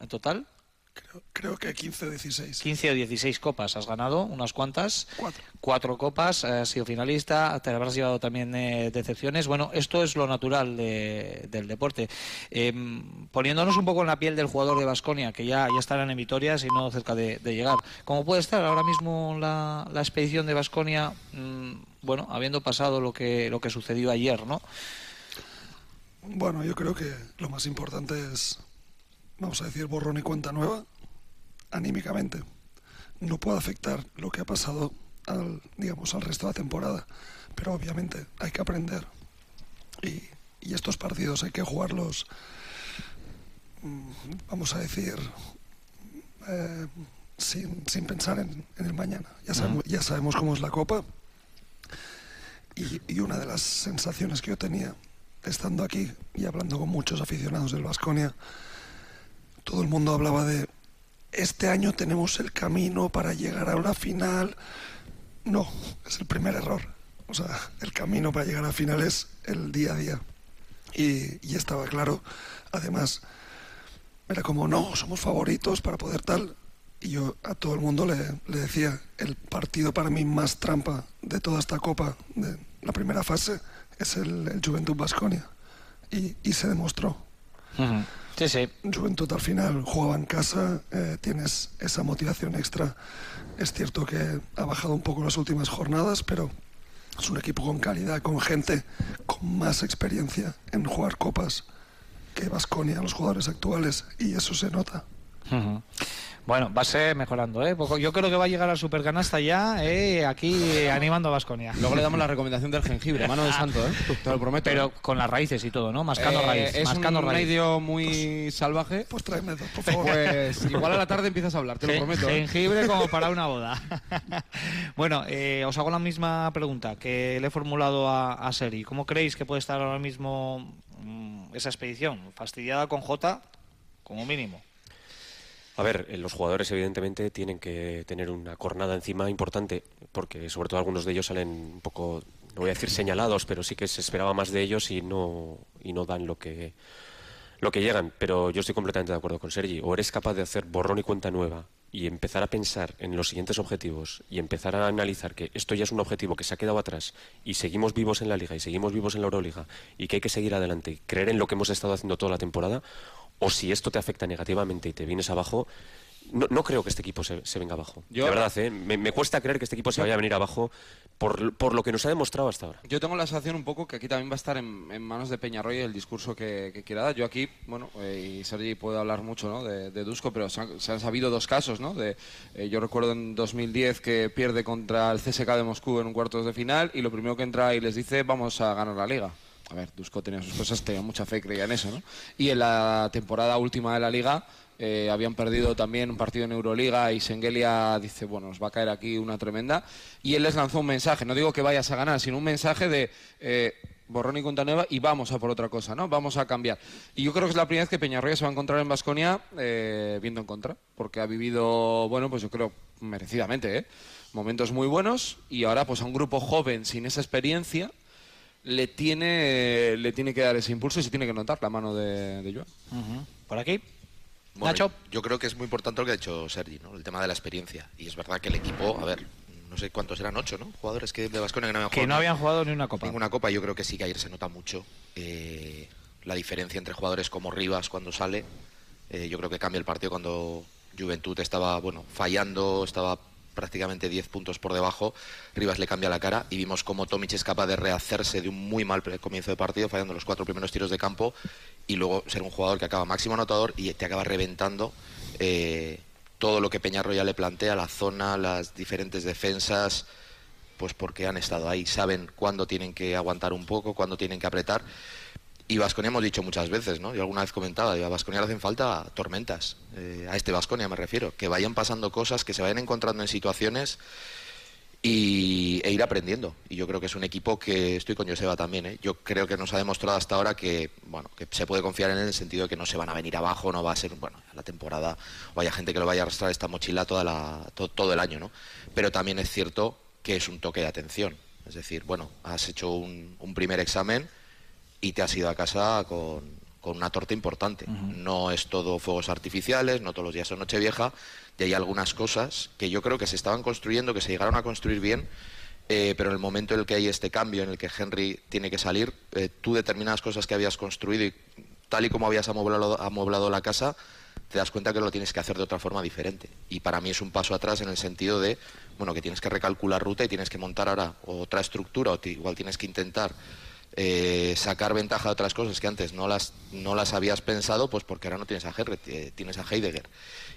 ¿En total? Creo que 15 o 16. 15 o 16 copas has ganado, unas cuantas. Cuatro. copas, has sido finalista, te habrás llevado también eh, decepciones. Bueno, esto es lo natural de- del deporte. Em, poniéndonos un poco en la piel del jugador de Basconia, que ya, ya estarán en victorias y no cerca de, de llegar. ¿Cómo puede estar ahora mismo la, la expedición de Basconia? bueno, habiendo pasado lo que, lo que sucedió ayer, ¿no? Bueno, yo creo que lo más importante es, vamos a decir, borrón y cuenta nueva, anímicamente. No puede afectar lo que ha pasado al, digamos, al resto de la temporada, pero obviamente hay que aprender. Y, y estos partidos hay que jugarlos, mm, vamos a decir, eh, sin, sin pensar en, en el mañana. Ya sabemos, ya sabemos cómo es la Copa. Y, y una de las sensaciones que yo tenía estando aquí y hablando con muchos aficionados del Vasconia, todo el mundo hablaba de este año tenemos el camino para llegar a una final. No, es el primer error. O sea, el camino para llegar a final es el día a día. Y, y estaba claro, además, era como, no, somos favoritos para poder tal. Y yo a todo el mundo le decía, el partido para mí más trampa de toda esta copa, de la primera fase, es el, el Juventud Basconia. Y, y se demostró. Sí, sí. Juventud al final jugaba en casa, eh, tienes esa motivación extra. Es cierto que ha bajado un poco las últimas jornadas, pero es un equipo con calidad, con gente con más experiencia en jugar copas que Basconia, los jugadores actuales, y eso se nota. Bueno, va a ser mejorando, ¿eh? Yo creo que va a llegar al supercanasta ya, ¿eh? Aquí eh, animando a Basconia. Luego le damos la recomendación del jengibre, mano de santo, ¿eh? Te lo prometo. Pero con las raíces y todo, ¿no? Mascando Eh, raíz. es mascando un raíz. medio muy salvaje. Pues tráeme dos, por favor. Pues igual a la tarde empiezas a hablar, te lo prometo. ¿eh? Jengibre como para una boda. bueno, eh, os hago la misma pregunta que le he formulado a, a Seri. ¿Cómo creéis que puede estar ahora mismo mm, esa expedición? ¿Fastidiada con J? Como mínimo. A ver, eh, los jugadores evidentemente tienen que tener una cornada encima importante, porque sobre todo algunos de ellos salen un poco, no voy a decir señalados, pero sí que se esperaba más de ellos y no, y no dan lo que, lo que llegan. Pero yo estoy completamente de acuerdo con Sergi. O eres capaz de hacer borrón y cuenta nueva y empezar a pensar en los siguientes objetivos y empezar a analizar que esto ya es un objetivo que se ha quedado atrás y seguimos vivos en la liga y seguimos vivos en la Euroliga y que hay que seguir adelante y creer en lo que hemos estado haciendo toda la temporada, o si esto te afecta negativamente y te vienes abajo, no, no creo que este equipo se, se venga abajo. Yo- de verdad, ¿eh? me, me cuesta creer que este equipo se vaya a venir abajo por, por lo que nos ha demostrado hasta ahora. Yo tengo la sensación un poco que aquí también va a estar en, en manos de Peñarroya el discurso que, que quiera dar. Yo aquí, bueno, eh, y Sergi puede hablar mucho ¿no? de, de Dusko, pero se han, se han sabido dos casos, ¿no? De, eh, yo recuerdo en 2010 que pierde contra el CSK de Moscú en un cuartos de final y lo primero que entra y les dice vamos a ganar la liga. A ver, Dusko tenía sus cosas, tenía mucha fe, creía en eso, ¿no? Y en la temporada última de la liga eh, habían perdido también un partido en Euroliga y Sengelia dice, bueno, nos va a caer aquí una tremenda. Y él les lanzó un mensaje, no digo que vayas a ganar, sino un mensaje de eh, borrón y cuenta nueva y vamos a por otra cosa, ¿no? Vamos a cambiar. Y yo creo que es la primera vez que Peñarroya se va a encontrar en Basconia viendo en contra, porque ha vivido, bueno, pues yo creo merecidamente, ¿eh? Momentos muy buenos y ahora pues a un grupo joven sin esa experiencia le tiene, le tiene que dar ese impulso y se tiene que notar la mano de Joan. Por aquí. Bueno, Nacho. Yo creo que es muy importante lo que ha dicho Sergi, ¿no? El tema de la experiencia. Y es verdad que el equipo, a ver, no sé cuántos eran, ocho, ¿no? Jugadores que de Vasconia que no habían Que jugado. no habían jugado ni una copa. Ninguna copa. Yo creo que sí que ayer se nota mucho eh, la diferencia entre jugadores como Rivas cuando sale. Eh, yo creo que cambia el partido cuando Juventud estaba, bueno, fallando, estaba prácticamente 10 puntos por debajo. Rivas le cambia la cara y vimos cómo Tomic es capaz de rehacerse de un muy mal comienzo de partido, fallando los cuatro primeros tiros de campo y luego ser un jugador que acaba máximo anotador y te acaba reventando eh, todo lo que Peñarroya le plantea, la zona, las diferentes defensas, pues porque han estado ahí, saben cuándo tienen que aguantar un poco, cuándo tienen que apretar. Y Vasconia hemos dicho muchas veces, ¿no? Yo alguna vez comentaba, a Vasconia le hacen falta tormentas, eh, a este Vasconia me refiero, que vayan pasando cosas, que se vayan encontrando en situaciones y, e ir aprendiendo. Y yo creo que es un equipo que estoy con Joseba también. ¿eh? Yo creo que nos ha demostrado hasta ahora que bueno que se puede confiar en él en el sentido de que no se van a venir abajo, no va a ser bueno la temporada o haya gente que lo vaya a arrastrar esta mochila toda la, to- todo el año, ¿no? Pero también es cierto que es un toque de atención. Es decir, bueno, has hecho un, un primer examen y te has ido a casa con, con una torta importante. No es todo fuegos artificiales, no todos los días son Nochevieja, y hay algunas cosas que yo creo que se estaban construyendo, que se llegaron a construir bien, eh, pero en el momento en el que hay este cambio, en el que Henry tiene que salir, eh, tú determinadas cosas que habías construido y tal y como habías amueblado, amueblado la casa, te das cuenta que lo tienes que hacer de otra forma diferente. Y para mí es un paso atrás en el sentido de, bueno, que tienes que recalcular ruta y tienes que montar ahora otra estructura, o ti- igual tienes que intentar eh, sacar ventaja de otras cosas que antes no las, no las habías pensado, pues porque ahora no tienes a eh, tienes a Heidegger.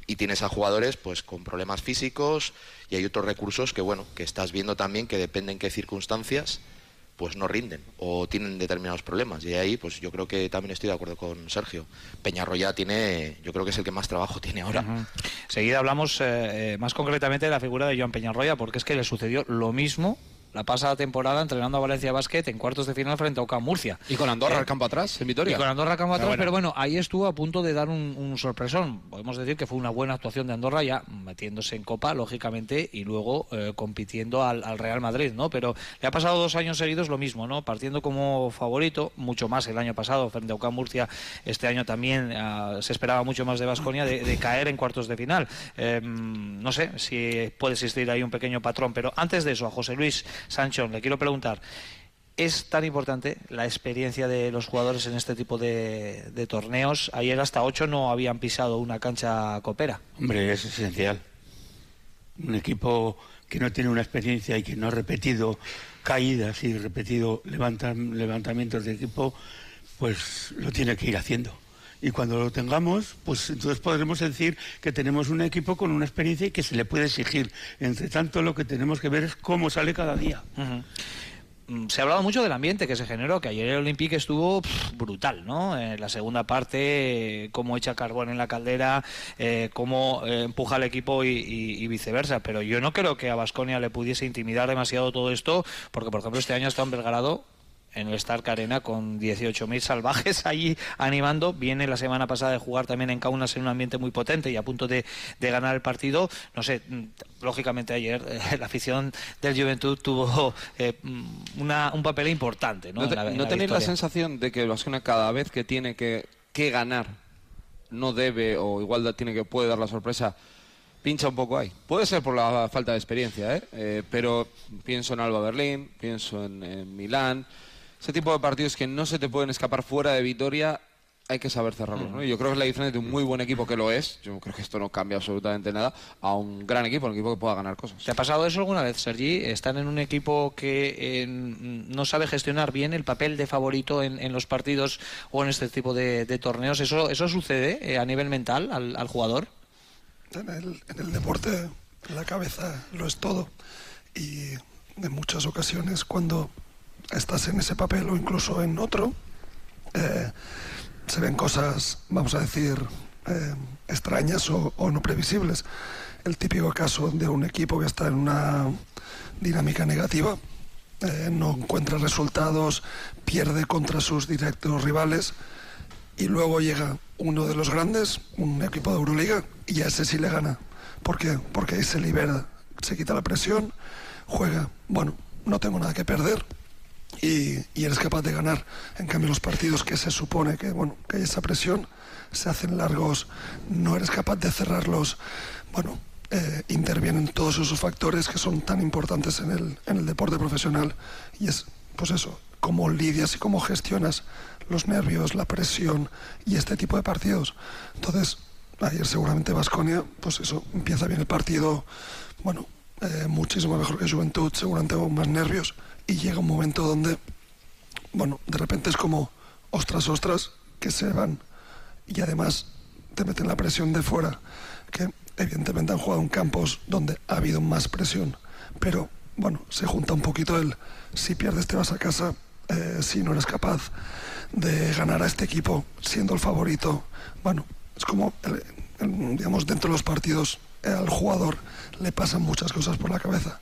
Y tienes a jugadores pues con problemas físicos y hay otros recursos que, bueno, que estás viendo también que dependen en qué circunstancias pues no rinden o tienen determinados problemas. Y ahí, pues yo creo que también estoy de acuerdo con Sergio. Peñarroya tiene, yo creo que es el que más trabajo tiene ahora. Seguida hablamos eh, eh, más concretamente de la figura de Joan Peñarroya, porque es que le sucedió lo mismo la pasada temporada entrenando a Valencia Basket en cuartos de final frente a UCAM Murcia. Y con Andorra Eh, al campo atrás, en Vitoria. Y con Andorra al campo atrás, Pero pero bueno. ahí estuvo a punto de dar un, un sorpresón. Podemos decir que fue una buena actuación de Andorra, ya metiéndose en Copa, lógicamente, y luego eh, compitiendo al, al Real Madrid, ¿no? Pero le ha pasado dos años seguidos lo mismo, ¿no? Partiendo como favorito, mucho más el año pasado frente a UCAM Murcia, este año también ah, se esperaba mucho más de Vasconia de, de caer en cuartos de final. Eh, no sé si puede existir ahí un pequeño patrón, pero antes de eso, a José Luis Sanchón le quiero preguntar. ¿Es tan importante la experiencia de los jugadores en este tipo de, torneos? Ayer hasta ocho no habían pisado una cancha copera. Hombre, es esencial. Un equipo que no tiene una experiencia y que no ha repetido caídas y repetido levantamientos de equipo, pues lo tiene que ir haciendo. Y cuando lo tengamos, pues entonces podremos decir que tenemos un equipo con una experiencia y que se le puede exigir. Entre tanto, lo que tenemos que ver es cómo sale cada día. Mm, Se ha hablado mucho del ambiente que se generó, que ayer el Olympique estuvo brutal, ¿no? En la segunda parte, eh, cómo echa carbón en la caldera, eh, cómo eh, empuja al equipo y, y- viceversa. Pero yo no creo que a Basconia le pudiese intimidar demasiado todo esto, porque por ejemplo este año está en Belgrado en el Stark Arena con 18.000 salvajes allí animando. Viene la semana pasada de jugar también en Kaunas en un ambiente muy potente y a punto de, de ganar el partido. No sé, mm, lógicamente ayer eh, la afición del Juventud tuvo eh, mm, una- un papel importante. ¿no? ¿No, te- la- no la tenéis la sensación de que el Vasconia cada vez que tiene que, que ganar no debe o igual tiene que puede dar la sorpresa? Pincha un poco ahí. Puede ser por la falta de experiencia, ¿eh? Eh, pero pienso en Alba Berlín, pienso en, en Milán. Ese tipo de partidos que no se te pueden escapar fuera de Vitoria, hay que saber cerrarlos. ¿no? Y yo creo que es la diferencia de un muy buen equipo que lo es. Yo creo que esto no cambia absolutamente nada a un gran equipo, un equipo que pueda ganar cosas. ¿Te ha pasado eso alguna vez, Sergi? ¿Están en un equipo que eh, no sabe gestionar bien el papel de favorito en, en los partidos o en este tipo de, de torneos? ¿Eso, eso sucede eh, a nivel mental al, al jugador? En el, en el deporte la cabeza lo es todo y en muchas ocasiones cuando estás en ese papel o incluso en otro, eh, se ven cosas, vamos a decir, eh, extrañas o, no previsibles. El típico caso de un equipo que está en una dinámica negativa, eh, no encuentra resultados, pierde contra sus directos rivales y luego llega uno de los grandes, un equipo de Euroliga, y a ese sí le gana. ¿Por qué? Porque ahí se libera, se quita la presión, juega, bueno, no tengo nada que perder y, y eres capaz de ganar. En cambio, los partidos que se supone que, bueno, que hay esa presión, se hacen largos, no eres capaz de cerrarlos, bueno, eh, intervienen todos esos factores que son tan importantes en el, en el deporte profesional y es, pues eso, cómo lidias y cómo gestionas los nervios, la presión y este tipo de partidos. Entonces, ayer seguramente Vasconia, pues eso, empieza bien el partido, bueno, eh, muchísimo mejor que Juventud, seguramente con más nervios y llega un momento donde, bueno, de repente es como, ostras, ostras, que se van y además te meten la presión de fuera, que evidentemente han jugado en campos donde ha habido más presión, pero bueno, se junta un poquito el si pierdes te vas a casa, eh, si no eres capaz de ganar a este equipo siendo el favorito. Bueno, es como, el- digamos, dentro de los partidos al jugador le pasan muchas cosas por la cabeza.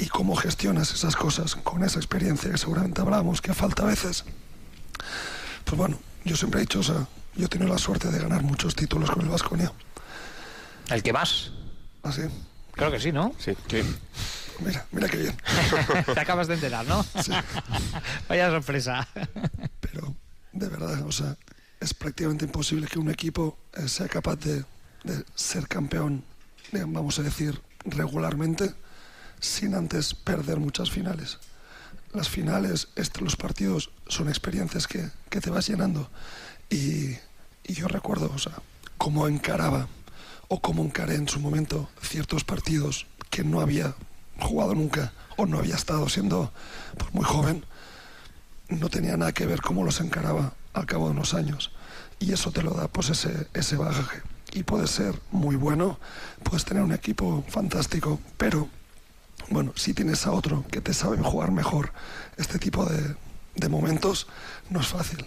Y cómo gestionas esas cosas con esa experiencia que seguramente hablamos, que falta a veces. Pues bueno, yo siempre he dicho, o sea, yo he tenido la suerte de ganar muchos títulos con el Vasconia. ¿El que más? ¿Ah, sí? Creo que sí, ¿no? Sí. Mira, mira qué bien. Te acabas de enterar, ¿no? Vaya sorpresa. de verdad, o sea, es prácticamente imposible que un equipo eh, sea capaz de, de ser campeón, digamos, vamos a decir, regularmente, sin antes perder muchas finales. Las finales, los partidos, son experiencias que, que te vas llenando. Y, y yo recuerdo, o sea, cómo encaraba o cómo encaré en su momento ciertos partidos que no había jugado nunca o no había estado siendo pues, muy joven no tenía nada que ver cómo los encaraba al cabo de unos años. Y eso te lo da pues ese, ese bagaje. Y puede ser muy bueno, puedes tener un equipo fantástico, pero bueno, si tienes a otro que te sabe jugar mejor este tipo de, de momentos, no es fácil.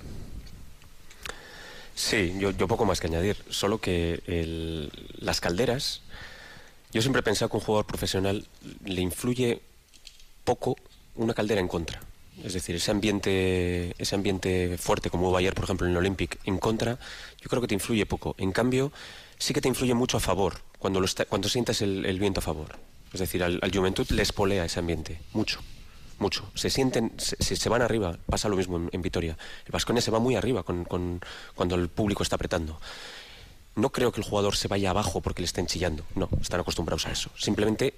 Sí, yo, yo poco más que añadir, solo que el- las calderas, yo siempre he pensado que un jugador profesional le influye poco una caldera en contra. Es decir, ese ambiente, ese ambiente fuerte como hubo ayer, por ejemplo, en el Olympic, en contra, yo creo que te influye poco. En cambio, sí que te influye mucho a favor, cuando, lo está- cuando sientas el, el viento a favor. Es decir, al, Juventud le espolea ese ambiente, mucho mucho. Se sienten, se, se- van arriba. Pasa lo mismo en, Vitoria. El Vasconia se va muy arriba cuando el público está apretando. No creo que el jugador se vaya abajo porque le estén chillando. No, están acostumbrados a eso. Simplemente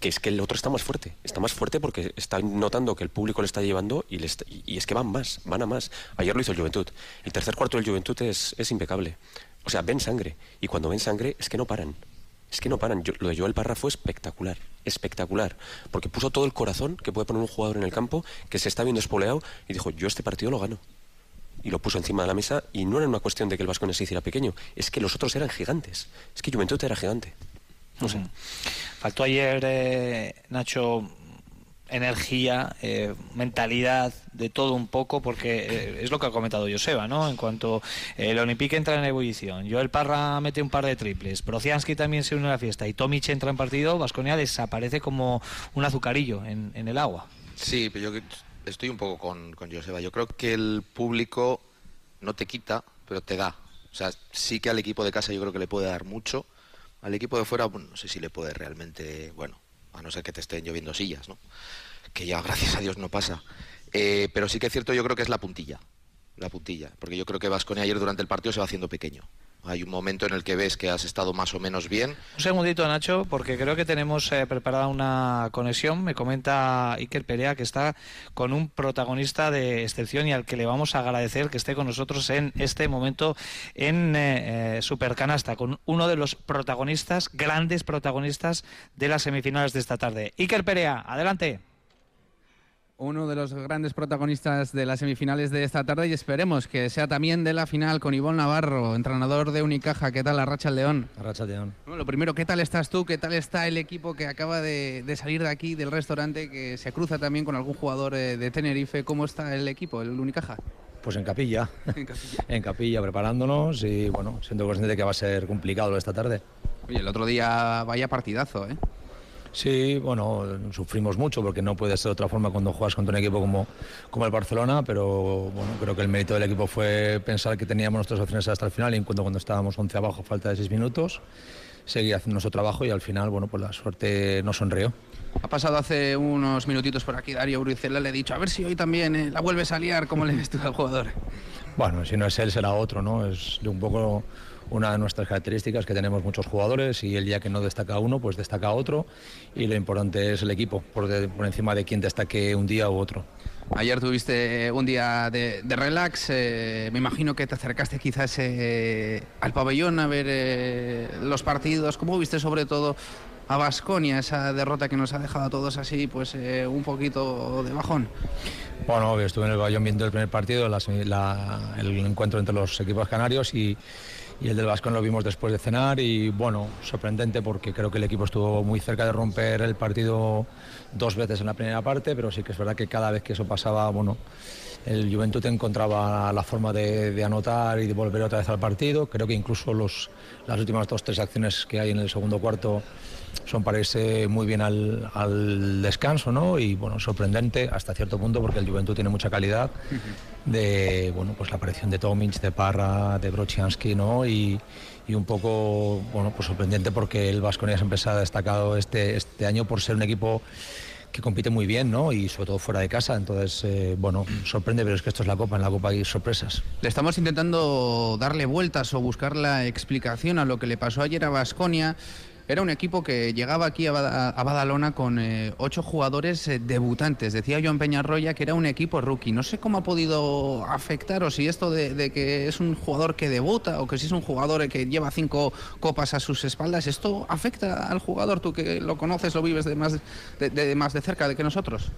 que es que el otro está más fuerte. Está más fuerte porque está notando que el público le está llevando y, le está- y es que van más, van a más. Ayer lo hizo el Juventud. El tercer cuarto del Juventud es, es impecable. O sea, ven sangre. Y cuando ven sangre es que no paran. Es que no paran. Lo de Joel Parra fue espectacular, espectacular. Porque puso todo el corazón que puede poner un jugador en el campo que se está viendo espoleado y dijo, yo este partido lo gano. Y lo puso encima de la mesa y no era una cuestión de que el Vasconia se hiciera pequeño, es que los otros eran gigantes. Es que Juventud era gigante. No sé. Faltó ayer, eh, Nacho, energía, eh, mentalidad, de todo un poco, porque eh, es lo que ha comentado Joseba, ¿no? En cuanto eh, el Olympique entra en ebullición, Joel Parra mete un par de triples, Prociansky también se une a la fiesta y Tomic entra en partido, Vasconia desaparece como un azucarillo en, el agua. Sí, pero yo estoy un poco con, con Joseba. Yo creo que el público no te quita, pero te da. O sea, sí que al equipo de casa yo creo que le puede dar mucho. Al equipo de fuera, bueno, no sé si le puede realmente, bueno, a no ser que te estén lloviendo sillas, ¿no? Que ya, gracias a Dios, no pasa. Eh, pero sí que es cierto, yo creo que es la puntilla. La puntilla. Porque yo creo que Vasconia ayer durante el partido se va haciendo pequeño. Hay un momento en el que ves que has estado más o menos bien. Un segundito, Nacho, porque creo que tenemos eh, preparada una conexión. Me comenta Iker Perea que está con un protagonista de excepción y al que le vamos a agradecer que esté con nosotros en este momento en eh, eh, Supercanasta, con uno de los protagonistas, grandes protagonistas de las semifinales de esta tarde. Iker Perea, adelante. Uno de los grandes protagonistas de las semifinales de esta tarde y esperemos que sea también de la final con Ivón Navarro, entrenador de Unicaja. ¿Qué tal, Arracha León? Arracha León. Bueno, lo primero, ¿qué tal estás tú? ¿Qué tal está el equipo que acaba de, de salir de aquí, del restaurante, que se cruza también con algún jugador eh, de Tenerife? ¿Cómo está el equipo, el Unicaja? Pues en capilla. en capilla. preparándonos y bueno, siendo consciente de que va a ser complicado esta tarde. Oye, el otro día vaya partidazo, ¿eh? Sí, bueno, sufrimos mucho porque no puede ser de otra forma cuando juegas contra un equipo como, como el Barcelona, pero bueno, creo que el mérito del equipo fue pensar que teníamos nuestras opciones hasta el final y en cuanto cuando estábamos 11 abajo, falta de 6 minutos, seguir haciendo nuestro trabajo y al final, bueno, pues la suerte nos sonrió. Ha pasado hace unos minutitos por aquí Darío Bricela, le he dicho, a ver si hoy también eh, la vuelves a liar, ¿cómo le ves tú al jugador? Bueno, si no es él, será otro, ¿no? Es de un poco una de nuestras características que tenemos muchos jugadores y el día que no destaca uno, pues destaca otro y lo importante es el equipo, por, de- por encima de quien destaque un día u otro. Ayer tuviste un día de, de relax, eh, me imagino que te acercaste quizás eh, al pabellón a ver eh, los partidos, ¿cómo viste sobre todo a Basconia, esa derrota que nos ha dejado a todos así, pues eh, un poquito de bajón? Bueno, estuve en el Bayón viendo el primer partido, la semi- la- el encuentro entre los equipos canarios y, y el del Vascón lo vimos después de cenar y bueno, sorprendente porque creo que el equipo estuvo muy cerca de romper el partido dos veces en la primera parte, pero sí que es verdad que cada vez que eso pasaba, bueno, el Juventud encontraba la forma de, anotar y de volver otra vez al partido. Creo que incluso los, las últimas dos tres acciones que hay en el segundo cuarto son para irse muy bien al, al descanso, ¿no? Y bueno, sorprendente hasta cierto punto porque el Juventud tiene mucha calidad de bueno, pues la aparición de Tomic, de Parra, de Brochiansky, ¿no? Y, y un poco bueno, pues sorprendente porque el Vasconia siempre se ha destacado este, este año por ser un equipo que compite muy bien, ¿no? Y sobre todo fuera de casa. Entonces, eh, bueno, sorprende, pero es que esto es la Copa. En la Copa hay sorpresas. Le estamos intentando darle vueltas o buscar la explicación a lo que le pasó ayer a Vasconia. Era un equipo que llegaba aquí a, Bada- a Badalona con eh, ocho jugadores eh, debutantes. Decía Joan Peñarroya que era un equipo rookie. No sé cómo ha podido afectar o si esto de, que es un jugador que debuta o que si es un jugador que lleva cinco copas a sus espaldas, ¿esto afecta al jugador? Tú que lo conoces, lo vives más de, de- más de cerca de que nosotros.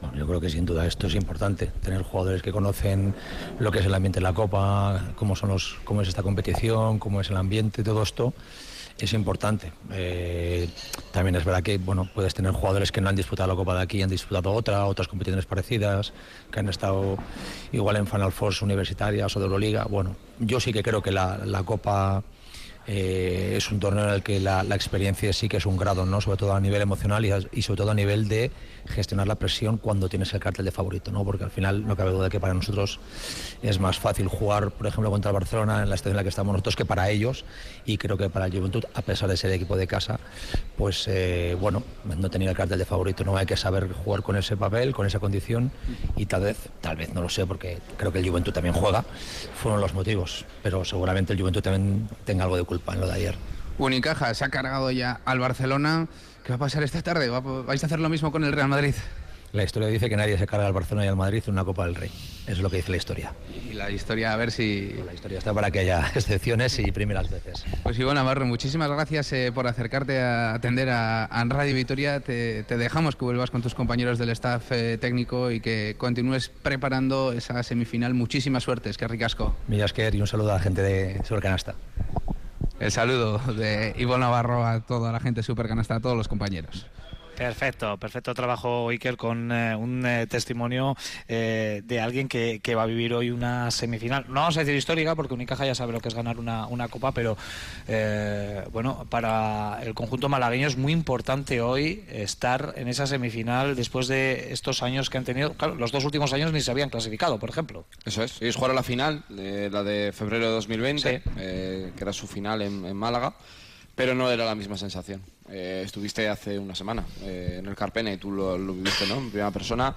Bueno, yo creo que sin duda esto es importante, tener jugadores que conocen lo que es el ambiente de la Copa, cómo, son los, cómo es esta competición, cómo es el ambiente, todo esto es importante. Eh, también es verdad que bueno, puedes tener jugadores que no han disputado la Copa de aquí, han disputado otra, otras competiciones parecidas, que han estado igual en Final Four universitarias o de Euroliga. Bueno, yo sí que creo que la, la Copa eh, es un torneo en el que la, la experiencia sí que es un grado, ¿no? sobre todo a nivel emocional y, y sobre todo a nivel de gestionar la presión cuando tienes el cartel de favorito, ¿no? porque al final no cabe duda de que para nosotros es más fácil jugar, por ejemplo, contra el Barcelona en la estación en la que estamos nosotros que para ellos y creo que para el Juventud, a pesar de ser equipo de casa, pues eh, bueno, no tenía el cartel de favorito, no hay que saber jugar con ese papel, con esa condición y tal vez, tal vez no lo sé porque creo que el Juventud también juega, fueron los motivos, pero seguramente el Juventud también tenga algo de culpa en lo de ayer. Unicaja se ha cargado ya al Barcelona. ¿Qué va a pasar esta tarde? ¿Va- ¿Vais a hacer lo mismo con el Real Madrid? La historia dice que nadie se carga al Barcelona y al Madrid en una Copa del Rey. Eso es lo que dice la historia. Y la historia, a ver si... La historia está para que haya excepciones y primeras veces. Pues Iván Navarro, muchísimas gracias eh, por acercarte a atender a, a Radio Vitoria. Te, te dejamos que vuelvas con tus compañeros del staff eh, técnico y que continúes preparando esa semifinal. Muchísima suerte, es que ricasco. Millasker y un saludo a la gente de Supercanasta. El saludo de Iván Navarro a toda la gente de Supercanasta, a todos los compañeros. Perfecto, perfecto trabajo Iker con eh, un eh, testimonio eh, de alguien que, que va a vivir hoy una semifinal. No vamos a decir histórica porque Unicaja ya sabe lo que es ganar una, una copa, pero eh, bueno, para el conjunto malagueño es muy importante hoy estar en esa semifinal después de estos años que han tenido. Claro, los dos últimos años ni se habían clasificado, por ejemplo. Eso es. Ellos jugaron la final, la de febrero de 2020, Sí. eh, que era su final en, en Málaga, pero no era la misma sensación. Eh, estuviste hace una semana eh, en el Carpene y tú lo, lo viviste, ¿no? En primera persona.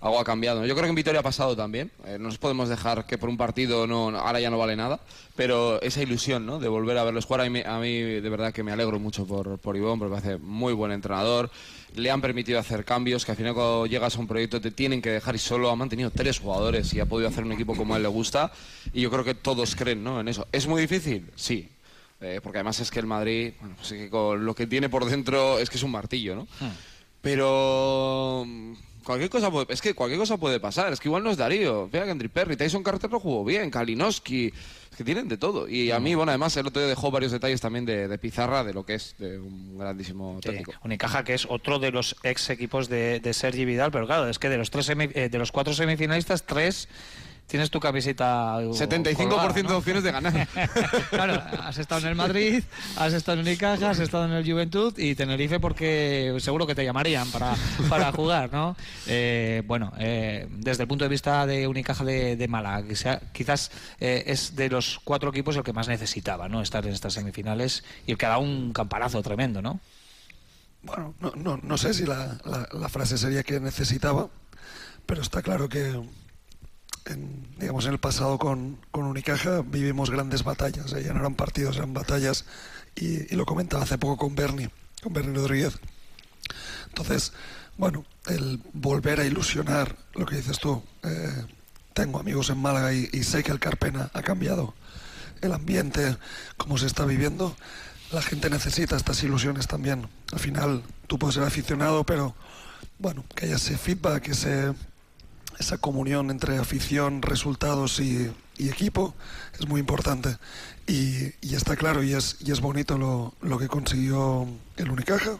Algo ha cambiado. Yo creo que en Vitoria ha pasado también. Eh, no nos podemos dejar que por un partido no, ahora ya no vale nada, pero esa ilusión, ¿no? De volver a verlos jugar, a mí, a mí de verdad que me alegro mucho por, por Ivón, porque hace muy buen entrenador. Le han permitido hacer cambios, que al final cuando llegas a un proyecto te tienen que dejar y solo ha mantenido tres jugadores y ha podido hacer un equipo como a él le gusta. Y yo creo que todos creen, ¿no? En eso. ¿Es muy difícil? Sí. Eh, porque además es que el Madrid, bueno, pues es que con lo que tiene por dentro es que es un martillo, ¿no? Pero mm, cualquier cosa puede, es que cualquier cosa puede pasar. Es que igual no es Darío. Vea que Andri Perry, Tyson Carter lo jugó bien, Kalinowski. Es que tienen de todo. Y a mí, bueno, además el otro día dejó varios detalles también de, de Pizarra, de lo que es de un grandísimo técnico. Unicaja, que es otro de los ex equipos de, de Sergi Vidal, pero claro, es que de los tres semi- eh, de los cuatro semifinalistas, tres tienes tu camiseta. uh, 75% colgada, de ¿no? opciones de ganar. claro, has estado en el Madrid, has estado en Unicaja, has estado en el Juventud y Tenerife porque seguro que te llamarían para, para jugar, ¿no? Eh, bueno, eh, desde el punto de vista de Unicaja de, de Málaga, quizás eh, es de los cuatro equipos el que más necesitaba, ¿no? Estar en estas semifinales y el que ha dado un campanazo tremendo, ¿no? Bueno, no, no, no sé si la, la- la frase sería que necesitaba, pero está claro que en, digamos, en el pasado con, con Unicaja vivimos grandes batallas, ¿eh? ya no eran partidos, eran batallas, y, y lo comentaba hace poco con Bernie, con Bernie Rodríguez. Entonces, bueno, el volver a ilusionar, lo que dices tú, eh, tengo amigos en Málaga y, y sé que el Carpena ha cambiado el ambiente, cómo se está viviendo, la gente necesita estas ilusiones también. Al final, tú puedes ser aficionado, pero bueno, que haya ese feedback, ese, esa comunión entre afición, resultados y, y equipo es muy importante. Y, y está claro y es, y es bonito lo, lo que consiguió el Unicaja.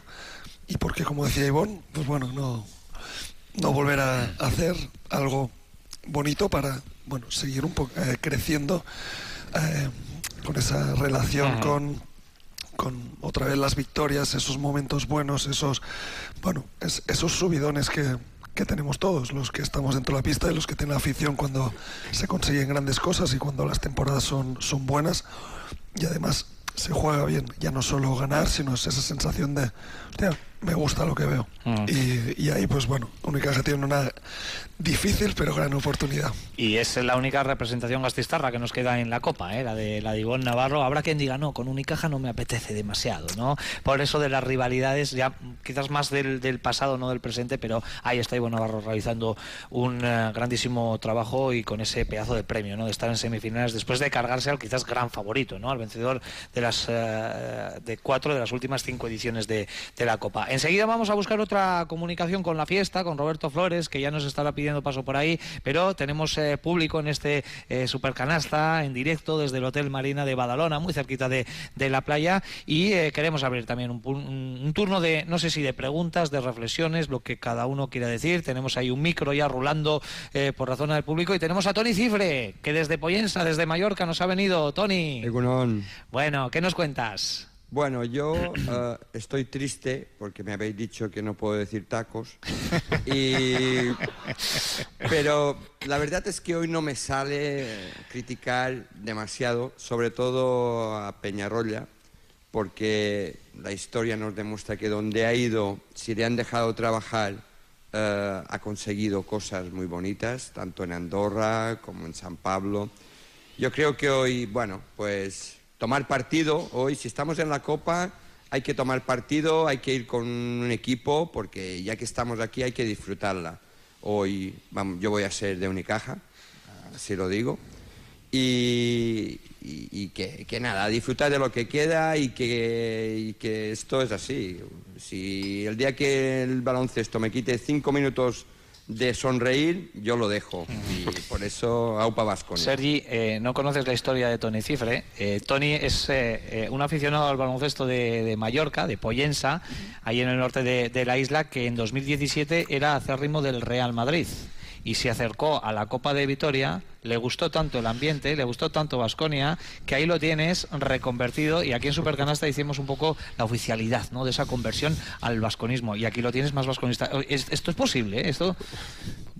Y porque, como decía Ivonne, pues bueno, no, no volver a hacer algo bonito para bueno seguir un poco eh, creciendo eh, con esa relación con con otra vez las victorias, esos momentos buenos, esos bueno, es- esos subidones que, que tenemos todos, los que estamos dentro de la pista y los que tienen afición cuando se consiguen grandes cosas y cuando las temporadas son, son buenas. Y además se juega bien, ya no solo ganar, sino es esa sensación de, me gusta lo que veo. Mm. Y, y ahí, pues bueno, Unicaja tiene una difícil pero gran oportunidad. Y es la única representación gastistarra que nos queda en la Copa, ¿eh? la de la de Ivonne Navarro. Habrá quien diga, no, con Unicaja no me apetece demasiado, ¿no? Por eso de las rivalidades, ya quizás más del, del pasado, no del presente, pero ahí está Ivonne Navarro realizando un eh, grandísimo trabajo y con ese pedazo de premio, ¿no? De estar en semifinales después de cargarse al quizás gran favorito, ¿no? Al vencedor de las eh, de cuatro de las últimas cinco ediciones de, de la Copa. Enseguida vamos a buscar otra comunicación con la fiesta, con Roberto Flores, que ya nos estará pidiendo paso por ahí, pero tenemos eh, público en este eh, supercanasta en directo desde el Hotel Marina de Badalona, muy cerquita de, de la playa, y eh, queremos abrir también un, un- un turno de, no sé si de preguntas, de reflexiones, lo que cada uno quiera decir. Tenemos ahí un micro ya rulando por la zona del público y tenemos a Tony Cifre, que desde Poyensa, desde Mallorca, nos ha venido. Tony. Bueno, ¿qué nos cuentas? Bueno, yo eh, estoy triste porque me habéis dicho que no puedo decir tacos. Y... Pero la verdad es que hoy no me sale criticar demasiado, sobre todo a Peñarroya, porque la historia nos demuestra que donde ha ido, si le han dejado trabajar, eh, ha conseguido cosas muy bonitas, tanto en Andorra como en San Pablo. Yo creo que hoy, bueno, pues tomar partido, hoy si estamos en la Copa hay que tomar partido, hay que ir con un equipo, porque ya que estamos aquí hay que disfrutarla. Hoy vamos, yo voy a ser de Unicaja, así lo digo. Y, que, nada, disfrutar de lo que queda y que, y que esto es así. Si el día que el baloncesto me quite cinco minutos de sonreír, yo lo dejo. Y por eso, Aupa Vasconia. Sergi, eh, no conoces la historia de Tony Cifre. Eh, Tony es eh, eh, un aficionado al baloncesto de, de Mallorca, de Poyensa, ahí en el norte de, de la isla, que en 2017 era acérrimo del Real Madrid. Y se acercó a la Copa de Vitoria, le gustó tanto el ambiente, le gustó tanto Vasconia, que ahí lo tienes reconvertido. Y aquí en Supercanasta hicimos un poco la oficialidad ¿no? de esa conversión al vasconismo. Y aquí lo tienes más vasconista. ¿Es- ¿Esto es posible? ¿eh? ¿Esto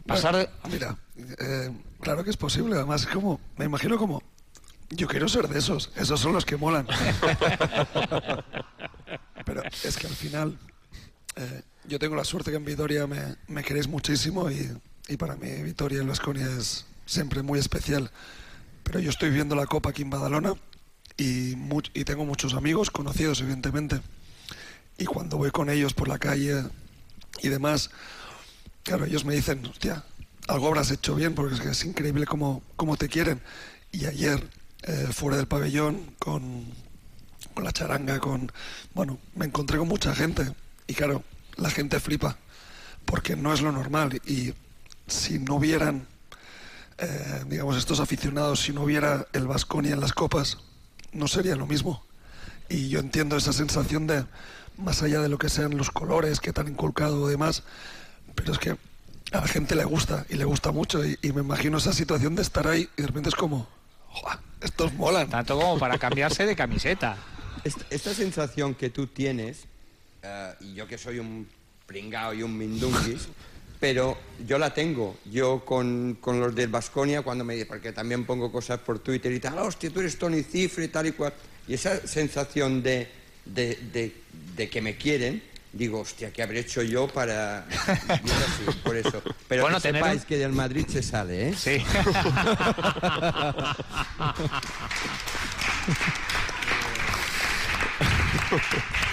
pasar de- Mira, eh, claro que es posible. Además, como, me imagino como, yo quiero ser de esos. Esos son los que molan. Pero es que al final, eh, yo tengo la suerte que en Vitoria me, me queréis muchísimo y, y para mí Vitoria en Vasconia es siempre muy especial. Pero yo estoy viendo la Copa aquí en Badalona y, y tengo muchos amigos, conocidos evidentemente. Y cuando voy con ellos por la calle y demás, Claro, ellos me dicen, hostia, algo habrás hecho bien porque es que es increíble cómo, cómo te quieren. Y ayer, eh, fuera del pabellón, con, con la charanga, con... Bueno, me encontré con mucha gente. Y claro, la gente flipa porque no es lo normal. Y si no vieran, eh, digamos, estos aficionados, si no hubiera el Vasconia en las copas, no sería lo mismo. Y yo entiendo esa sensación de, más allá de lo que sean los colores que te han inculcado o demás, pero es que a la gente le gusta y le gusta mucho y, y me imagino esa situación de estar ahí y de repente es como, "Joa, estos molan. Tanto como para cambiarse de camiseta. Esta, esta sensación que tú tienes, eh, y yo que soy un pringao y un mindunguis, pero yo la tengo. Yo con, con los del Vasconia, cuando me porque también pongo cosas por Twitter y tal, hostia, tú eres Tony Cifre y tal y cual. Y esa sensación de, de, de- de que me quieren, digo, hostia, ¿qué habré hecho yo para...? Así, por eso. Pero Bueno, que tener sepáis que del Madrid se sale, ¿eh? Sí.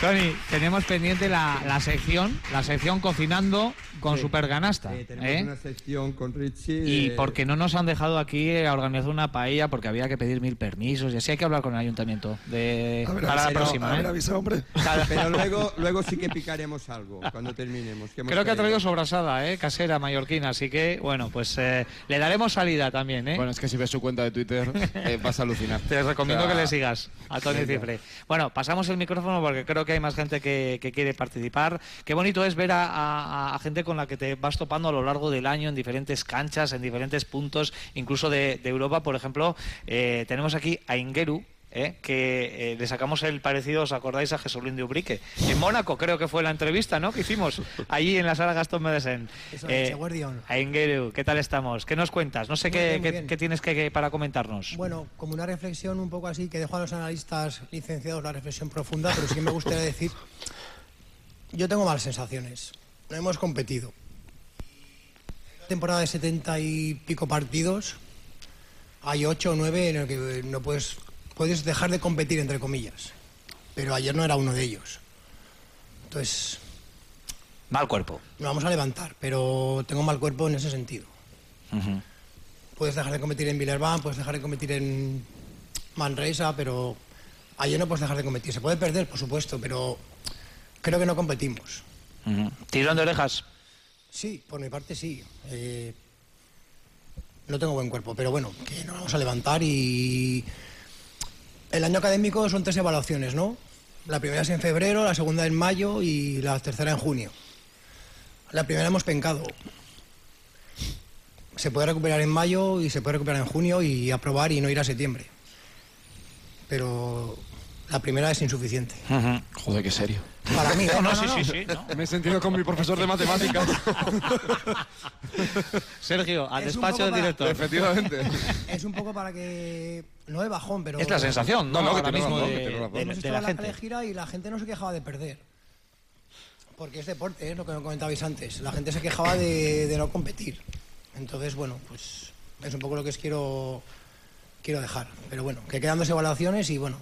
Tony, tenemos pendiente la, la sección, la sección cocinando con Sí. Superganasta. Sí, tenemos ¿eh? una sección con Richie. Y de- porque no nos han dejado aquí a organizar una paella porque había que pedir mil permisos y así hay que hablar con el ayuntamiento de, ver, para la próxima. a ver, ¿eh? avisa, hombre. Pero luego, luego sí que picaremos algo cuando terminemos. que Creo que ha traído. sobrasada, ¿eh? casera mallorquina, así que bueno, pues eh, le daremos salida también. ¿eh? Bueno, es que si ves su cuenta de Twitter eh, vas a alucinar. Te recomiendo O sea, que le sigas a Tony. Cifre. Bueno, pasamos el micrófono porque creo que hay más gente que, quiere participar. Qué bonito es ver a, gente con la que te vas topando a lo largo del año en diferentes canchas, en diferentes puntos, incluso de, de Europa. Por ejemplo, eh, tenemos aquí a Ingeru, ¿eh? que eh, le sacamos el parecido, ¿os acordáis? A Jesulín de Ubrique. En Mónaco creo que fue la entrevista, ¿no? Que hicimos allí en la sala Gastón Medesen. Eso es, Guardián. a Ingeru, ¿qué tal estamos? ¿Qué nos cuentas? No sé qué, bien, qué- tienes que, que- para comentarnos. Bueno, como una reflexión un poco así, que dejo a los analistas licenciados la reflexión profunda, pero sí me gustaría decir, yo tengo malas sensaciones. No hemos competido. Temporada de 70 y pico partidos, hay 8 o 9 en el que no puedes, puedes dejar de competir, entre comillas. Pero ayer no era uno de ellos. Entonces, Mal cuerpo. nos vamos a levantar, pero tengo mal cuerpo en ese sentido. Puedes dejar de competir en Villerban, puedes dejar de competir en Manresa, pero ayer no puedes dejar de competir. Se puede perder, por supuesto, pero creo que no competimos. Tirón de orejas. Sí, por mi parte sí. Eh, no tengo buen cuerpo, pero bueno, que nos vamos a levantar y... El año académico son tres evaluaciones, ¿no? La primera es en febrero, la segunda en mayo y la tercera en junio. La primera hemos pencado. Se puede recuperar en mayo y se puede recuperar en junio y aprobar y no ir a septiembre. Pero la primera es insuficiente. Joder, qué serio. Para mí, ¿eh? No, No, sí, no, sí, no. sí. ¿no? Me he sentido con mi profesor de matemáticas. Sergio, al Es despacho del para- director. Efectivamente. Es un poco para que... No de bajón, pero... Es la sensación, ¿no? No, no, que mismo razón, de, que razón. de- la en la gente. calejira y la gente no se quejaba de perder. Porque es deporte, es lo que me comentabais antes. La gente se quejaba de, de no competir. Entonces, bueno, pues es un poco lo que os quiero, quiero dejar. Pero bueno, que quedan dos evaluaciones y bueno.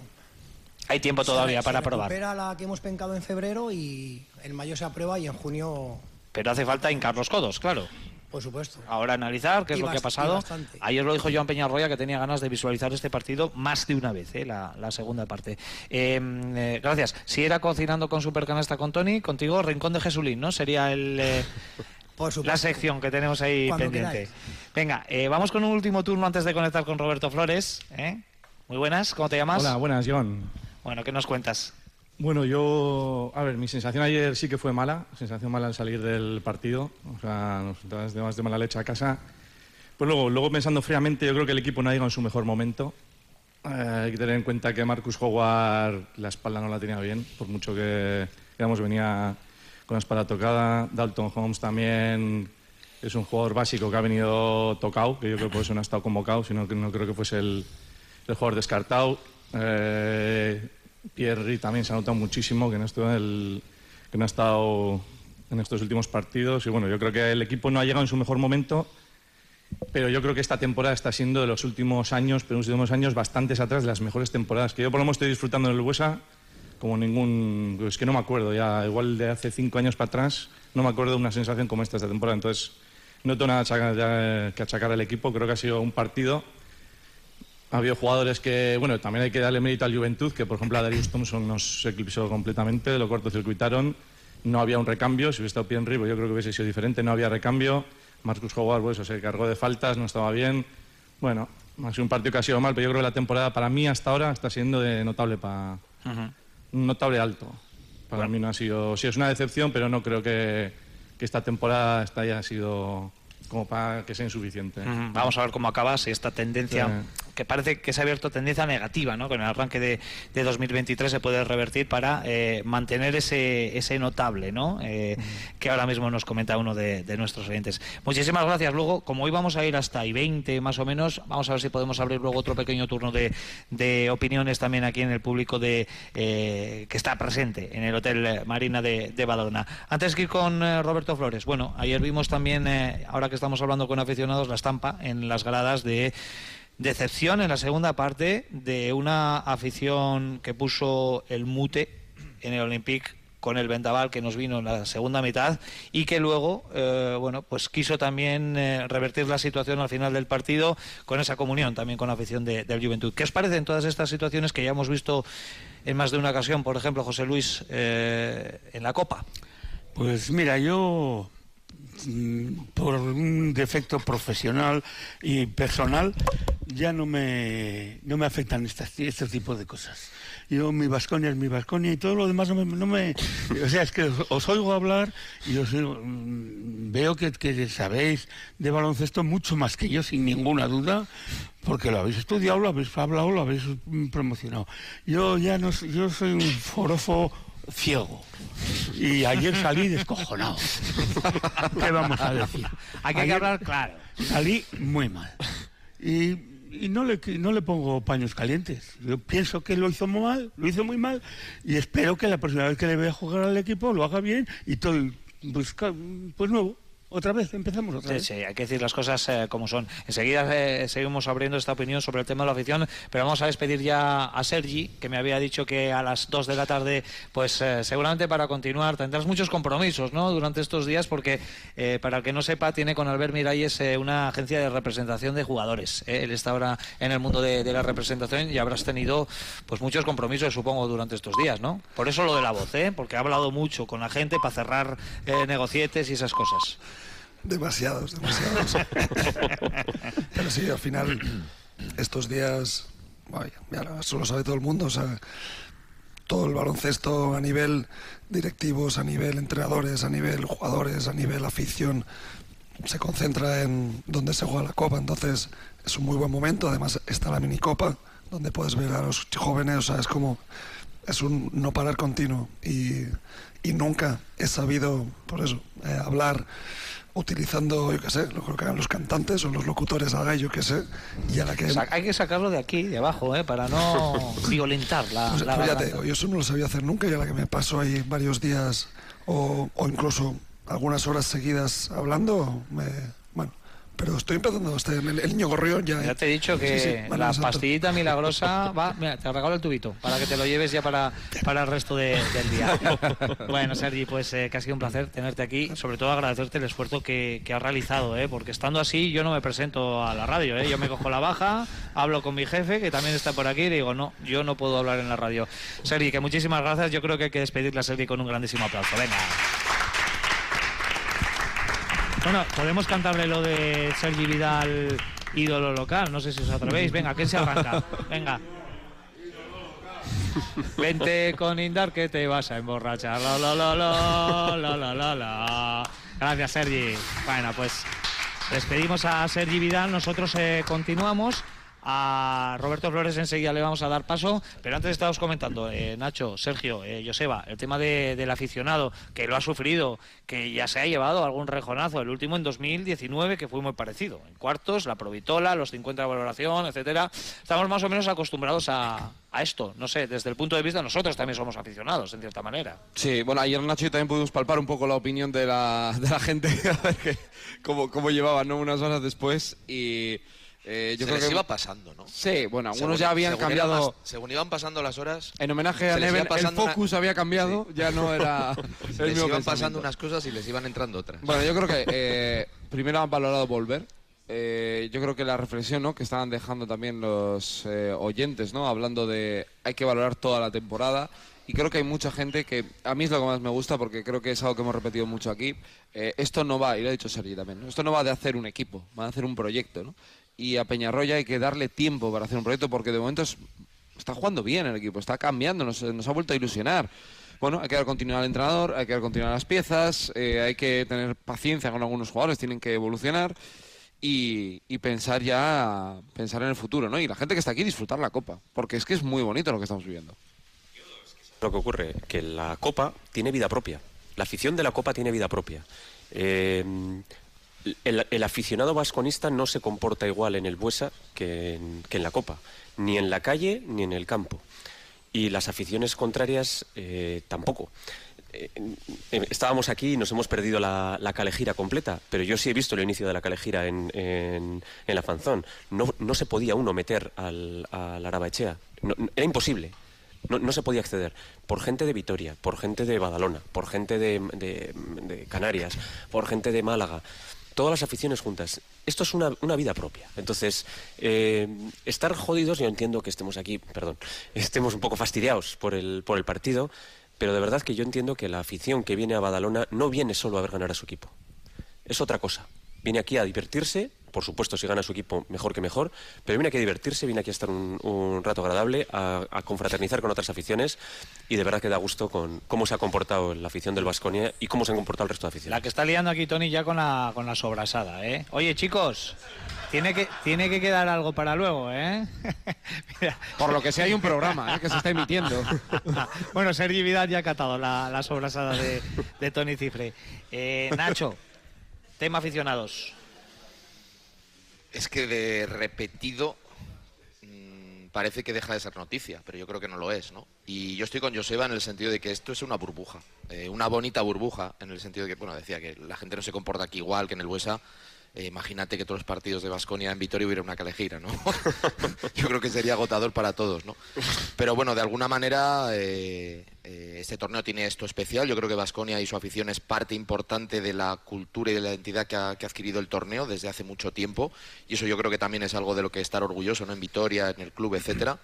Hay tiempo todavía se- para se probar. recupera la que hemos pencado en febrero y en mayo se aprueba y en junio, Pero hace falta hincar los codos, claro. por supuesto. Ahora analizar qué es Y lo que ha pasado. Ayer lo dijo Joan Peñarroya que tenía ganas de visualizar este partido más de una vez, ¿eh? la, la segunda parte. Eh, eh, gracias. Si era cocinando con Supercanasta con Tony, contigo Rincón de Jesulín, ¿no? Sería el, eh, la sección que tenemos ahí Cuando pendiente. queráis. Venga, eh, vamos con un último turno antes de conectar con Roberto Flores. ¿eh? Muy buenas, ¿cómo te llamas? Hola, buenas, John. Bueno, ¿qué nos cuentas? Bueno, yo, a ver, mi sensación ayer sí que fue mala, sensación mala al salir del partido, o sea, nos de más de mala leche a casa. Pues luego, luego pensando fríamente, yo creo que el equipo no ha llegado en su mejor momento. Eh, hay que tener en cuenta que Marcus Howard la espalda no la tenía bien, por mucho que, digamos, venía con la espalda tocada. Dalton Holmes también es un jugador básico que ha venido tocado, que yo creo que por eso no ha estado convocado, sino que no creo que fuese el, el jugador descartado. Eh, Pierre también se ha notado muchísimo que no, ha estado en estos últimos partidos. Y bueno, yo creo que el equipo no ha llegado en su mejor momento, pero yo creo que esta temporada está siendo de los últimos años, pero los últimos años bastantes atrás de las mejores temporadas que yo por lo menos estoy disfrutando en el Buesa como ningún... Es que no me acuerdo ya, igual de hace cinco años para atrás, no me acuerdo de una sensación como esta esta temporada. Entonces, no tengo nada ya que achacar al equipo, creo que ha sido un partido ha habido jugadores que, bueno, también hay que darle mérito al Juventud, que por ejemplo a Darius Thompson nos eclipsó completamente, lo cortocircuitaron, no había un recambio, si hubiese estado Pienri, pues yo creo que hubiese sido diferente, no había recambio, Marcus Howard, pues, se cargó de faltas, no estaba bien, bueno, ha sido un partido que ha sido mal, pero yo creo que la temporada para mí hasta ahora está siendo de notable para notable alto. Para mí no ha sido, sí es una decepción, pero no creo que, que esta temporada esta haya sido como para que sea insuficiente. Vamos a ver cómo acaba, si esta tendencia, Sí. Que parece que se ha abierto tendencia negativa, ¿no? Con el arranque de, de 2023 se puede revertir para eh, mantener ese, ese notable, ¿no? Eh, Que ahora mismo nos comenta uno de, nuestros oyentes. Muchísimas gracias. Luego, como hoy vamos a ir hasta y 20 más o menos, vamos a ver si podemos abrir luego otro pequeño turno de, de opiniones también aquí en el público de eh, que está presente en el Hotel Marina de, de Badalona. Antes que ir con Roberto Flores, bueno, ayer vimos también, ahora que estamos hablando con aficionados, la estampa en las gradas de decepción en la segunda parte de una afición que puso el mute en el Olympique con el vendaval que nos vino en la segunda mitad y que luego eh, bueno pues quiso también eh, revertir la situación al final del partido con esa comunión también con la afición de- del Juventud. ¿Qué os parecen todas estas situaciones que ya hemos visto en más de una ocasión, por ejemplo, José Luis, eh, en la Copa? Pues mira, yo por un defecto profesional y personal, ya no me, no me afectan estas, este tipo de cosas. Yo, mi Vasconia es mi Vasconia y todo lo demás no me, no me- O sea, es que os, os oigo hablar y os mm, veo que, que sabéis de baloncesto mucho más que yo, sin ninguna duda, porque lo habéis estudiado, lo habéis hablado, lo habéis mm, promocionado. Yo ya no yo soy un forofo ciego. Y ayer salí descojonado. ¿Qué vamos a decir? Hay que hablar claro. Salí muy mal. Y, y no, le, no le pongo paños calientes. Yo pienso que lo hizo muy mal, lo hizo muy mal, y espero que la próxima vez que le vea jugar al equipo lo haga bien y todo, pues, pues nuevo. Otra vez, empezamos otra vez. sí, hay que decir las cosas eh, como son. Enseguida eh, seguimos abriendo esta opinión sobre el tema de la afición, pero vamos a despedir ya a Sergi, que me había dicho que a las 2 de la tarde, pues eh, seguramente para continuar tendrás muchos compromisos ¿no? durante estos días, porque eh, para el que no sepa, tiene con Albert Miralles una agencia de representación de jugadores. Él está ahora en el mundo de, de la representación y habrás tenido pues muchos compromisos, supongo, durante estos días, ¿no? Por eso lo de la voz, ¿eh? porque ha hablado mucho con la gente para cerrar negocietes y esas cosas. Demasiados, demasiados. Pero sí, al final, estos días, vaya, ya eso lo sabe todo el mundo, o sea, todo el baloncesto a nivel directivos, a nivel entrenadores, a nivel jugadores, a nivel afición, se concentra en donde se juega la copa, entonces es un muy buen momento, además está la minicopa, donde puedes ver a los jóvenes, o sea, es como, es un no parar continuo. Y, y nunca he sabido, por eso, eh, hablar utilizando, yo qué sé, lo que hagan los cantantes o los locutores haga, yo qué sé, y a la que... Hay que sacarlo de aquí, de abajo, ¿eh? para no violentar la, Pues, la pues ya te garganta. digo, yo eso no lo sabía hacer nunca y a la que me paso ahí varios días o, o incluso algunas horas seguidas hablando, me, pero estoy empezando a estar el, el niño gorrión ya. Ya te he dicho Sí, que sí, vale, la pastillita milagrosa va, mira, te regalo el tubito para que te lo lleves ya para, para el resto de- del día. Bueno, Sergi, pues eh, que ha sido un placer tenerte aquí, sobre todo agradecerte el esfuerzo que, que has realizado, ¿eh? porque estando así yo no me presento a la radio, ¿eh? yo me cojo la baja, hablo con mi jefe que también está por aquí y digo, no, yo no puedo hablar en la radio. Sergi, que muchísimas gracias, yo creo que hay que despedirle a Sergi con un grandísimo aplauso. Venga. Bueno, podemos cantarle lo de Sergi Vidal, ídolo local. No sé si os atrevéis. Venga, ¿quién se arranca? Venga. Vente con Indar que te vas a emborrachar. La, la, la, la, la, la, la. Gracias, Sergi. Bueno, pues despedimos a Sergi Vidal. Nosotros eh, continuamos. A Roberto Flores enseguida le vamos a dar paso, pero antes estábamos comentando, eh, Nacho, Sergio, eh, Joseba, el tema de- del aficionado que lo ha sufrido, que ya se ha llevado algún rejonazo, el último en 2019 que fue muy parecido, en cuartos, la Provitola, los 50 de valoración, etcétera. Estamos más o menos acostumbrados a, a esto, no sé, desde el punto de vista nosotros también somos aficionados en cierta manera. Sí, bueno, ayer Nacho y también pudimos palpar un poco la opinión de la, de la gente, a ver cómo, cómo llevaban ¿no? unas horas después y eh, yo se creo les que iba pasando, ¿no? Sí, bueno, algunos Según- ya habían cambiado. según iban pasando las horas. En homenaje a Neven, el una- focus había cambiado, ya no era el les mismo iban pasando unas cosas y les iban entrando otras. Bueno, yo creo que eh, primero han valorado volver. Eh, yo creo que la reflexión ¿no? que estaban dejando también los oyentes, ¿no? hablando de hay que valorar toda la temporada. Y creo que hay mucha gente que a mí es lo que más me gusta porque creo que es algo que hemos repetido mucho aquí. Eh, esto no va, y lo ha dicho Sergi también, ¿no? esto no va de hacer un equipo, va de hacer un proyecto. ¿no? Y a Peñarroya hay que darle tiempo para hacer un proyecto porque de momento es- está jugando bien el equipo, está cambiando, nos, ha vuelto a ilusionar. Bueno, hay que dar continuidad al entrenador, hay que dar continuidad a las piezas, eh, hay que tener paciencia con algunos jugadores, tienen que evolucionar y, y pensar ya, pensar en el futuro, ¿no? Y la gente que está aquí disfrutar la copa, porque es que es muy bonito lo que estamos viviendo. Lo que ocurre, que la Copa tiene vida propia. La afición de la Copa tiene vida propia. Eh, el, aficionado vasconista no se comporta igual en el Buesa que en, que en la Copa, ni en la calle ni en el campo. Y las aficiones contrarias eh, tampoco. Eh, eh, estábamos aquí y nos hemos perdido la, la calejira completa, pero yo sí he visto el inicio de la calejira en, en, en la Fanzón. No, no se podía uno meter al, al Arabaechea. No- era imposible. No, se podía acceder. Por gente de Vitoria, por gente de Badalona, por gente de Canarias, por gente de Málaga. Todas las aficiones juntas. Esto es una, una vida propia. Entonces, eh, estar jodidos, yo entiendo que estemos aquí, perdón, estemos un poco fastidiados por el, por el partido, pero de verdad que yo entiendo que la afición que viene a Badalona no viene solo a ver ganar a su equipo. es otra cosa. Viene aquí a divertirse, por supuesto, si gana su equipo, mejor que mejor, pero viene aquí a divertirse, viene aquí a estar un, un rato agradable, a, a confraternizar con otras aficiones y de verdad que da gusto con cómo se ha comportado la afición del Vasconia y cómo se han comportado el resto de aficiones. La que está liando aquí Tony ya con la, con la sobrasada, ¿eh? Oye, chicos, tiene que, tiene que quedar algo para luego, ¿eh? Por lo que sea hay un programa ¿eh? que se está emitiendo. bueno, Sergi Vidal ya ha catado la, la sobrasada de, de Tony Cifre. Eh, Nacho, tema aficionados. Es que de repetido mm, parece que deja de ser noticia, pero yo creo que no lo es, ¿no? Y yo estoy con Joseba en el sentido de que esto es una burbuja, eh, una bonita burbuja, en el sentido de que, bueno, decía que la gente no se comporta aquí igual que en el Buesa. Eh, imagínate que todos los partidos de Basconia en Vitoria hubiera una calejira, ¿no? yo creo que sería agotador para todos, ¿no? Pero bueno, de alguna manera eh, eh, este torneo tiene esto especial. Yo creo que Basconia y su afición es parte importante de la cultura y de la identidad que ha, que ha adquirido el torneo desde hace mucho tiempo. Y eso yo creo que también es algo de lo que estar orgulloso, ¿no? En Vitoria, en el club, etcétera.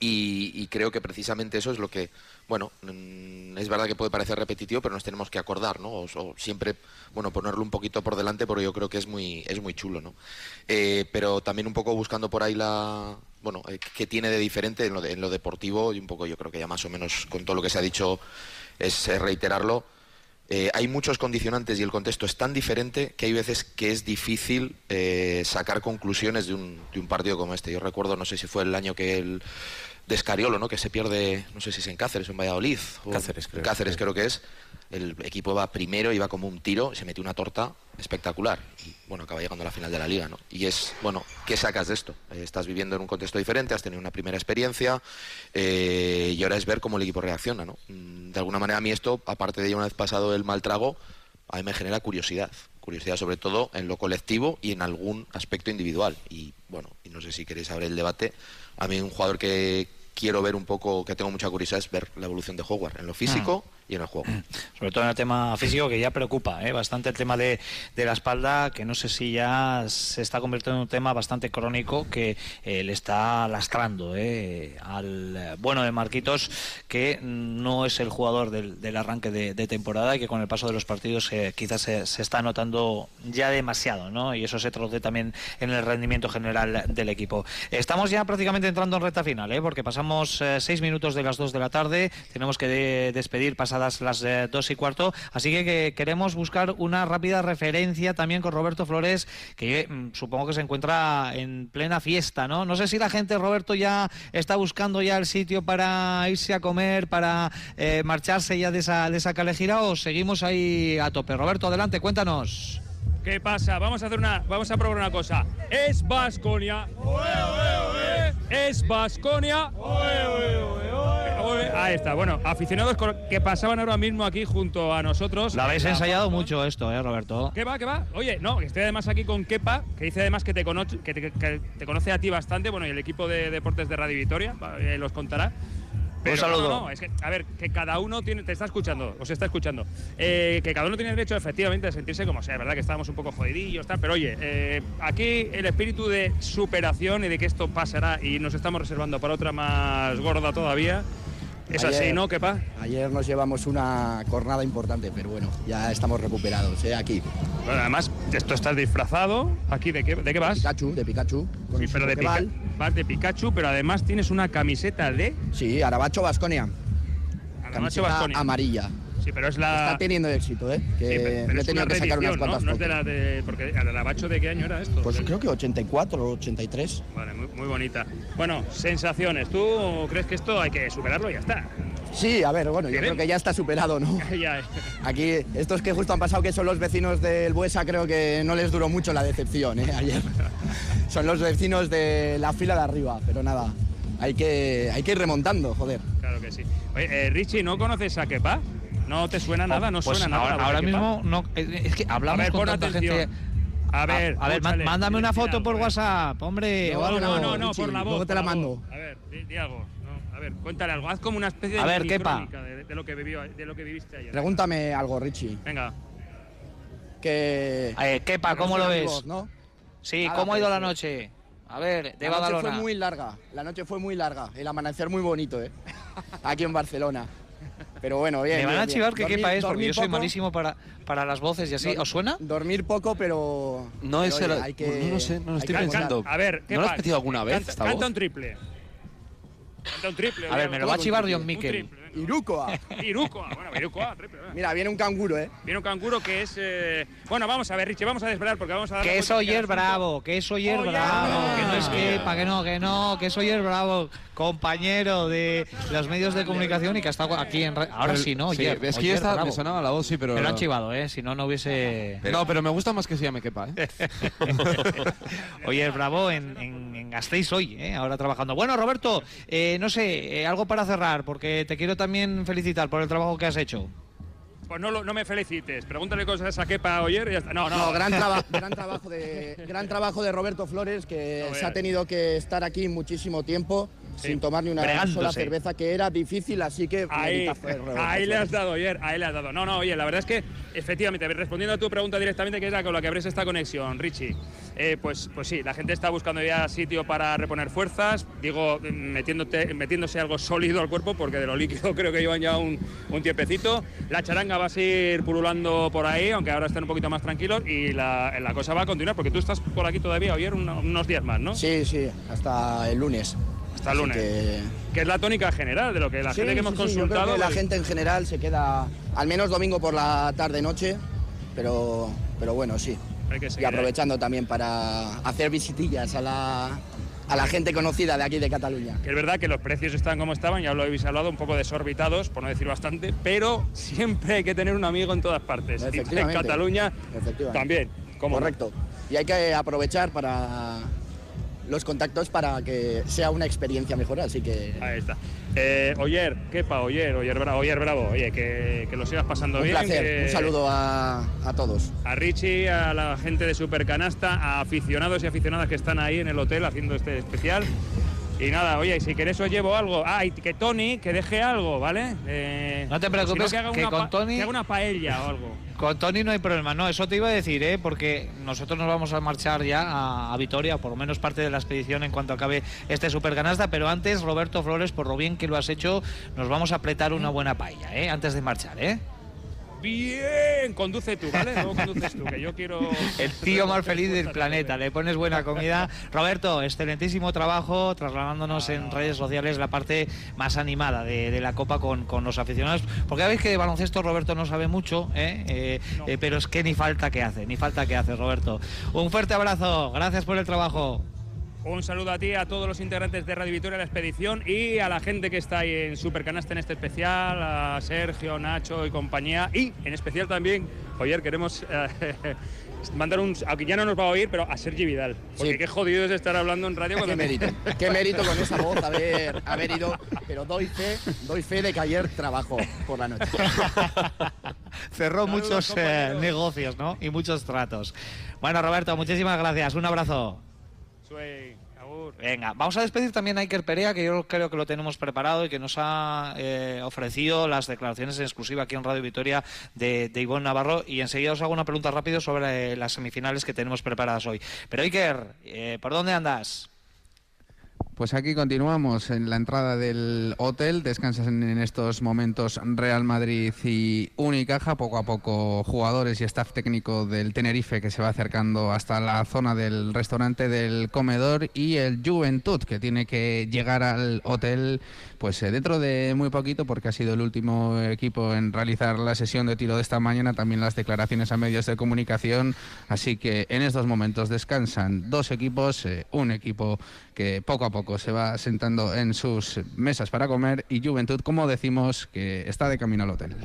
Y, creo que precisamente eso es lo que, bueno, mm, es verdad que puede parecer repetitivo, pero nos tenemos que acordar, ¿no? O, siempre, bueno, ponerlo un poquito por delante, porque yo creo que es muy, es muy chulo, ¿no? Eh, pero también un poco buscando por ahí la, bueno, eh, qué tiene de diferente en lo, deportivo y un poco yo creo que ya más o menos con todo lo que se ha dicho es reiterarlo. Eh, hay muchos condicionantes y el contexto es tan diferente que hay veces que es difícil eh, sacar conclusiones de un, de un partido como este. Yo recuerdo, no sé si fue el año que el de Escariolo, ¿no? que se pierde, no sé si es en Cáceres o en Valladolid. o- Cáceres, creo. Cáceres creo que es. El equipo iba primero, iba como un tiro, se metió una torta espectacular. Y bueno, acaba llegando a la final de la liga, ¿no? Y es, bueno, ¿qué sacas de esto? Eh, estás viviendo en un contexto diferente, has tenido una primera experiencia eh, y ahora es ver cómo el equipo reacciona, ¿no? Mm, De alguna manera a mí esto, aparte de ya una vez pasado el mal trago, a mí me genera curiosidad. Curiosidad sobre todo en lo colectivo y en algún aspecto individual. Y bueno, y no sé si queréis saber el debate. A mí un jugador que quiero ver un poco, que tengo mucha curiosidad, es ver la evolución de Howard en lo físico y en el juego. Sobre todo en el tema físico, que ya preocupa ¿eh? bastante el tema de, de la espalda, que no sé si ya se está convirtiendo en un tema bastante crónico que eh, le está lastrando ¿eh? al bueno de Marquitos, que no es el jugador del, arranque de, temporada y que con el paso de los partidos eh, quizás se, está notando ya demasiado, ¿no? Y eso se traduce también en el rendimiento general del equipo. Estamos ya prácticamente entrando en recta final, ¿eh? porque pasamos seis minutos de las dos de la tarde, tenemos que de- despedir las eh, dos y cuarto, así que, que queremos buscar una rápida referencia también con Roberto Flores, que mm, supongo que se encuentra en plena fiesta, ¿no? No sé si la gente, Roberto, ya está buscando ya el sitio para irse a comer, para eh, marcharse ya de esa, de esa calejira o seguimos ahí a tope. Roberto, adelante, cuéntanos. ¿Qué pasa? Vamos a hacer una, vamos a probar una cosa. Es Vasconia. Es Vasconia. Ahí está. Bueno, aficionados con- que pasaban ahora mismo aquí junto a nosotros. Lo habéis ensayado mucho esto, ¿eh, Roberto? ¿Qué va, qué va? Oye, no, estoy además aquí con Kepa, que dice además que te, conoce, que te, que te conoce a ti bastante, bueno, y el equipo de deportes de Radio Vitoria, eh, los contará. Pero saludo. No, no, es que, a ver, que cada uno tiene, te está escuchando, os está escuchando. Eh, que cada uno tiene derecho, efectivamente, a sentirse como sea. Verdad que estábamos un poco jodidillos, tal, pero oye, eh, aquí el espíritu de superación y de que esto pasará y nos estamos reservando para otra más gorda todavía. Es así, ¿no, Kepa? Ayer nos llevamos una cornada importante, pero bueno, ya estamos recuperados, ¿eh? Aquí. Bueno, además, esto estás disfrazado. ¿Aquí de qué, de qué vas? Pikachu, de Pikachu. con Sí, pero de, Pica-. Vas de Pikachu, pero además tienes una camiseta de Sí, Arabacho Basconia. Aramacho Camiseta Baskonia. amarilla. Sí, pero es la. Está teniendo éxito, ¿eh? Que Sí, pero- pero me he tenido que sacar unas cuantas No es de la de. Porque el Arabacho de qué año era esto. Pues creo que 84 o 83. Vale, muy, muy bonita. Bueno, sensaciones. ¿Tú crees que esto hay que superarlo y ya está? Sí, a ver, bueno, yo creo que ya está superado, ¿no? ya. Aquí, estos que justo han pasado, que son los vecinos del Buesa, creo que no les duró mucho la decepción, ¿eh? Ayer. son los vecinos de la fila de arriba, pero nada, hay que, hay que ir remontando, joder. Claro que sí. Oye, eh, Richie, ¿no conoces a Kepa? ¿No te suena nada? ¿No Pues suena ahora, nada? ahora mismo no, eh, es que hablamos A ver, con tanta atención. gente. A ver, a, ver, mándame una foto por algo, ¿eh? WhatsApp, hombre, No, o algo. no, no, no, Richie, por la voz. luego te la voz. mando. A ver, di, di algo. Ver, cuéntale algo. Haz como una especie de A ver, Kepa. de, de lo que vivió, de lo que viviste ayer. Pregúntame algo, Richie. Venga. Que... Eh, Kepa, ¿cómo lo ves? amigos, ¿no? Sí, Nada, ¿cómo ha ido pues, la noche? A ver, de La noche fue muy larga, la noche fue muy larga, el amanecer muy bonito, ¿eh? Aquí en Barcelona. Pero bueno, bien. Me van bien, a bien. chivar que quepa es, porque yo soy poco, malísimo para, para las voces y así. ¿Os suena? Dormir poco, pero. No pero, es oye, el- hay que- no lo sé, no lo estoy pensando. A ver, ¿qué ¿No lo has pasa? metido alguna vez Canta, esta canta voz? un triple. Canta un triple. A ver, me lo va a chivar John Un Miquel. Irukoa. Irukoa, bueno, Irukoa. Mira, viene un canguro, ¿eh? Viene un canguro que es. eh, Bueno, vamos a ver, Richie, vamos a desvelar porque vamos a dar. Que es Oyer Bravo, que es Oyer Bravo, que no es quepa, que no, que no, que es Oyer Bravo, compañero de los medios de comunicación y que ha estado aquí en. Ahora sí, ¿no? Sí, Oyer, es que Oyer ya está, Bravo. me sonaba la voz, sí, pero. Me lo han chivado, ¿eh? Si no, no hubiese. No, pero me gusta más que se llame Kepa, ¿eh? Oyer Bravo en, en, en Gasteiz hoy, ¿eh? ahora trabajando. Bueno, Roberto, eh, no sé, eh, algo para cerrar, porque te quiero también felicitar por el trabajo que has hecho. Pues no, lo- no me felicites. Pregúntale cosas a Kepa Oyer y ya está. No, no. No, gran, traba- gran, trabajo de, gran trabajo de Roberto Flores, que No se ha tenido que estar aquí muchísimo tiempo Sí. sin tomar ni una Bregándose. sola cerveza, que era difícil, así que Ahí, ahí le has dado, Oyer, ahí le has dado. No, no, oye, la verdad es que, efectivamente, respondiendo a tu pregunta directamente, que es la con la que abres esta conexión, Richie, eh, pues, pues sí, la gente está buscando ya sitio para reponer fuerzas, digo, metiéndote, metiéndose algo sólido al cuerpo, porque de lo líquido creo que llevan ya un, un tiempecito. La charanga va a seguir pululando por ahí, aunque ahora estén un poquito más tranquilos, y la, la cosa va a continuar, porque tú estás por aquí todavía, Oyer, un- unos días más, ¿no? Sí, sí, hasta el lunes. Hasta el lunes. que- Que es la tónica general de lo que la Sí, gente que hemos sí, sí, yo creo consultado. que la pues- gente en general se queda al menos domingo por la tarde-noche, pero, pero bueno, sí. Hay que Y aprovechando también para hacer visitillas a la, a la gente conocida de aquí de Cataluña. Que es verdad que los precios están como estaban, ya lo habéis hablado, un poco desorbitados, por no decir bastante, pero siempre hay que tener un amigo en todas partes. En. Cataluña Efectivamente. también. ¿cómo no? Correcto. Y hay que aprovechar para los contactos para que sea una experiencia mejor, así que Ahí está. Eh, Oyer, Kepa, Oyer, Oyer Bravo, Oyer Bravo, oye, que, que lo sigas pasando un bien. placer. que- Un saludo a, a todos. A Richie, a la gente de Supercanasta, a aficionados y aficionadas que están ahí en el hotel haciendo este especial. Y nada, oye, si queréis os llevo algo. Ah, y que Tony, que deje algo, ¿ale? Eh, No te si preocupes, que, haga que una con Tony- que haga una paella o algo. Con Tony no hay problema, no, eso te iba a decir, ¿eh? porque nosotros nos vamos a marchar ya a, a Vitoria, por lo menos parte de la expedición en cuanto acabe este supercanasta, pero antes, Roberto Flores, por lo bien que lo has hecho, nos vamos a apretar una buena paella, ¿eh? antes de marchar. ¿eh? Bien, conduce tú, ¿vale? Luego conduces tú, que yo quiero... El tío más feliz del planeta, le pones buena comida. Roberto, excelentísimo trabajo, trasladándonos en redes sociales la parte más animada de, de la Copa con, con los aficionados. Porque veis que de baloncesto Roberto no sabe mucho, ¿eh? Eh, eh, pero es que ni falta que hace, ni falta que hace, Roberto. Un fuerte abrazo, gracias por el trabajo. Un saludo a ti, a todos los integrantes de Radio Victoria, la expedición y a la gente que está ahí en Supercanasta en este especial, a Sergio, Nacho y compañía. Y en especial también, Oyer, queremos eh, mandar un. Aunque ya no nos va a oír, pero a Sergi Vidal. Porque qué jodido es estar hablando en radio cuando. Qué mérito, qué mérito con esa voz haber, haber ido, pero doy fe, doy fe de que ayer trabajó por la noche. Cerró muchos eh, negocios, ¿no? Y muchos tratos. Bueno, Roberto, muchísimas gracias. Un abrazo. Venga, vamos a despedir también a Iker Perea, que yo creo que lo tenemos preparado y que nos ha eh, ofrecido las declaraciones en exclusiva aquí en Radio Vitoria de, de Ivonne Navarro. Y enseguida os hago una pregunta rápido sobre eh, las semifinales que tenemos preparadas hoy. Pero Iker, eh, ¿por dónde andas? Pues aquí continuamos en la entrada del hotel. Descansas en, en estos momentos Real Madrid y Unicaja. Poco a poco jugadores y staff técnico del Tenerife que se va acercando hasta la zona del restaurante del comedor y el Juventud que tiene que llegar al hotel pues eh, dentro de muy poquito porque ha sido el último equipo en realizar la sesión de tiro de esta mañana. También las declaraciones a medios de comunicación. Así que en estos momentos descansan dos equipos, eh, un equipo que poco a poco se va sentando en sus mesas para comer y Juventud, como decimos, que está de camino al hotel.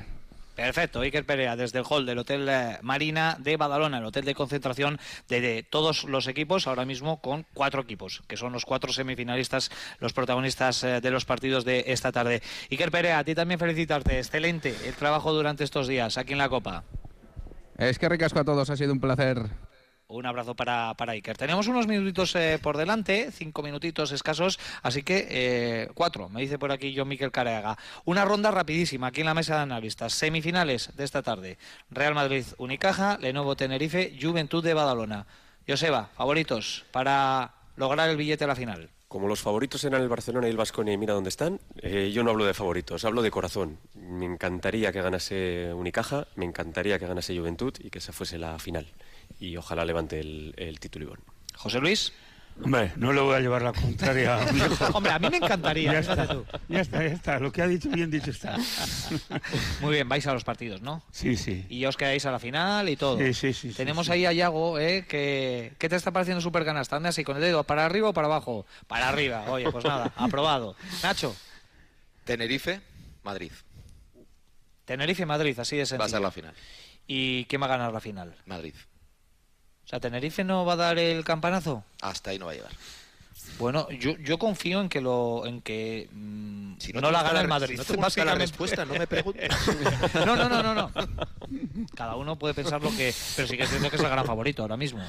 Perfecto, Iker Perea desde el hall del Hotel eh, Marina de Badalona, el hotel de concentración de, de todos los equipos, ahora mismo con cuatro equipos, que son los cuatro semifinalistas, los protagonistas eh, de los partidos de esta tarde. Iker Perea, a ti también felicitarte, excelente el trabajo durante estos días aquí en la Copa. Es que ricasco a todos, ha sido un placer. Un abrazo para, para Iker. Tenemos unos minutitos eh, por delante, cinco minutitos escasos, así que eh, cuatro, me dice por aquí yo Miquel Careaga. Una ronda rapidísima aquí en la mesa de analistas. Semifinales de esta tarde. Real Madrid Unicaja, Lenovo Tenerife, Juventud de Badalona. Joseba, favoritos para lograr el billete a la final. Como los favoritos eran el Barcelona y el Vasconia y mira dónde están, eh, yo no hablo de favoritos, hablo de corazón. me encantaría que ganase Unicaja, me encantaría que ganase Juventud y que esa fuese la final. Y ojalá levante el, el título Ivón. José Luis. Hombre, no le voy a llevar la contraria. a mi hijo. Hombre, a mí me encantaría, Ya está, tú. ya está, ya está. Lo que ha dicho bien dicho está. Muy bien, vais a los partidos, ¿no? Sí, sí. Y os quedáis a la final y todo. Sí, sí, sí, Tenemos sí. ahí a Yago, ¿eh? Que, ¿Qué te está pareciendo Super Canasta? Anda así con el dedo, ¿para arriba o para abajo? Para arriba. Oye, pues nada, aprobado. Nacho, Tenerife, Madrid. Tenerife Madrid, así de sencillo. Va a ser la final. ¿Y quién va a ganar la final? Madrid. O sea, ¿Tenerife no va a dar el campanazo? Hasta ahí no va a llegar. Bueno, yo, yo confío en que lo en que mm, Si no, la gana el Madrid. si no te la respuesta, no me preguntes. no, no, no, no, no. Cada uno puede pensar lo que, pero sí que es cierto que es el gran favorito ahora mismo.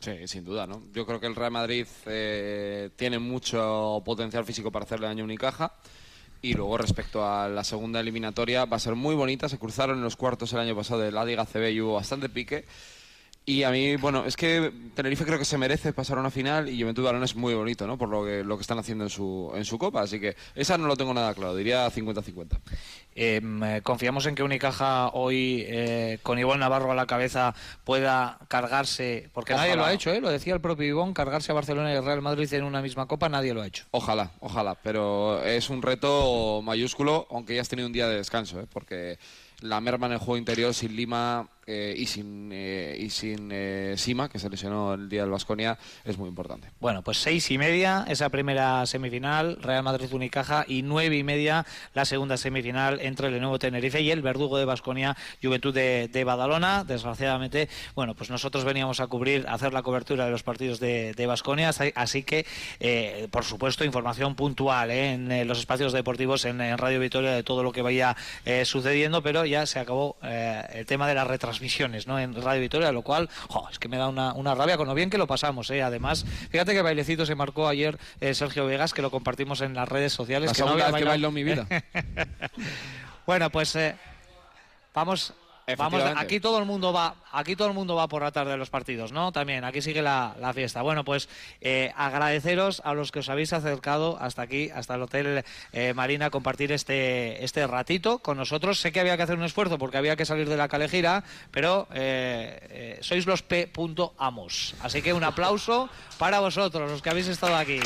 Sí, sin duda, ¿no? Yo creo que el Real Madrid eh, tiene mucho potencial físico para hacerle daño a Unicaja. Y luego respecto a la segunda eliminatoria, va a ser muy bonita. Se cruzaron en los cuartos el año pasado de la Liga CB y hubo bastante pique. Y a mí, bueno, es que Tenerife creo que se merece pasar a una final y Juventud Balón es muy bonito, ¿no? Por lo que, lo que están haciendo en su, en su copa. Así que esa no lo tengo nada claro, diría 50-50. Em, eh, confiamos en que Unicaja hoy, eh, con Ivón Navarro a la cabeza, pueda cargarse, porque nadie lo ha hecho, ¿eh? lo decía el propio Ivón, cargarse a Barcelona y el Real Madrid en una misma copa, nadie lo ha hecho. Ojalá, ojalá, pero es un reto mayúsculo, aunque ya has tenido un día de descanso, ¿eh? porque la merma en el juego interior sin Lima eh, y sin, eh, y sin eh, Sima, que se lesionó el día del Vasconia, es muy importante. Bueno, pues seis y media esa primera semifinal, Real Madrid Unicaja, y nueve y media la segunda semifinal entre el nuevo Tenerife y el verdugo de Basconia, Juventud de, Badalona. Desgraciadamente, bueno, pues nosotros veníamos a cubrir, a hacer la cobertura de los partidos de, Basconia, así, que, por supuesto, información puntual en los espacios deportivos, en, Radio Victoria, de todo lo que vaya sucediendo, pero ya se acabó el tema de las retransmisiones ¿no? en Radio Victoria, lo cual, jo, es que me da una, una rabia con lo bien que lo pasamos. ¿eh? Además, fíjate que bailecito se marcó ayer eh, Sergio Vegas, que lo compartimos en las redes sociales. La que no segunda había vez que bailo en mi vida. bueno, pues eh, vamos. Vamos, aquí todo el mundo va, aquí todo el mundo va por la tarde de los partidos, ¿no? También, aquí sigue la, la fiesta. Bueno, pues eh, agradeceros a los que os habéis acercado hasta aquí, hasta el Hotel eh, Marina, a compartir este, este ratito con nosotros. Sé que había que hacer un esfuerzo porque había que salir de la calejira, pero eh, eh, sois los P. amos. Así que un aplauso para vosotros, los que habéis estado aquí.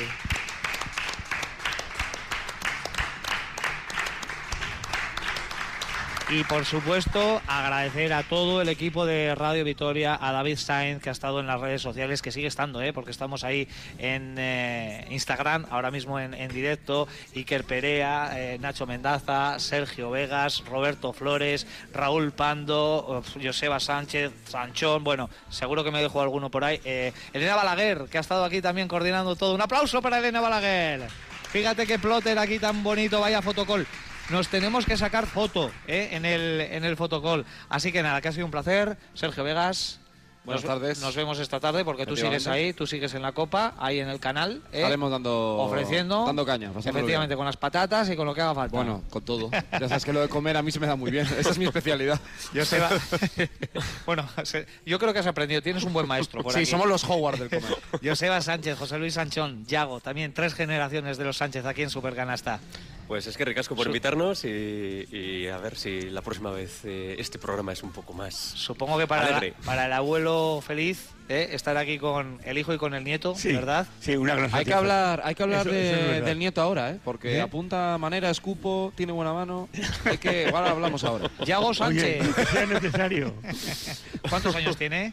Y por supuesto, agradecer a todo el equipo de Radio Vitoria, a David Sainz, que ha estado en las redes sociales, que sigue estando, ¿eh? porque estamos ahí en eh, Instagram, ahora mismo en, en directo, Iker Perea, eh, Nacho Mendaza, Sergio Vegas, Roberto Flores, Raúl Pando, Joseba Sánchez, Sanchón, bueno, seguro que me dejo alguno por ahí. Eh, Elena Balaguer, que ha estado aquí también coordinando todo. Un aplauso para Elena Balaguer. Fíjate qué plotter aquí tan bonito, vaya fotocall. Nos tenemos que sacar foto ¿eh? en, el, en el fotocall. Así que nada, que ha sido un placer. Sergio Vegas. Buenas nos, tardes. Nos vemos esta tarde porque tú sigues ahí, tú sigues en la copa, ahí en el canal. ¿eh? Estaremos dando, ofreciendo. dando caña. Efectivamente, bien. con las patatas y con lo que haga falta. Bueno, con todo. Ya sabes que lo de comer a mí se me da muy bien. Esa es mi especialidad. Joseba- bueno, se- yo creo que has aprendido. Tienes un buen maestro por Sí, aquí. somos los Howard del comer. Joseba Sánchez, José Luis Sanchón, Yago, también tres generaciones de los Sánchez aquí en Supercanasta. Pues es que ricasco por invitarnos y, y a ver si la próxima vez eh, este programa es un poco más. Supongo que para, alegre. para el abuelo feliz, ¿eh? estar aquí con el hijo y con el nieto, ¿verdad? Sí, una gran Hay que hablar, hay que hablar Eso- de- eso es verdad. del nieto ahora, ¿eh? Porque ¿Eh? apunta manera, escupo, tiene buena mano. Hay que, ahora hablamos ahora. Yago Sánchez. Oye, sea necesario. ¿Cuántos años tiene?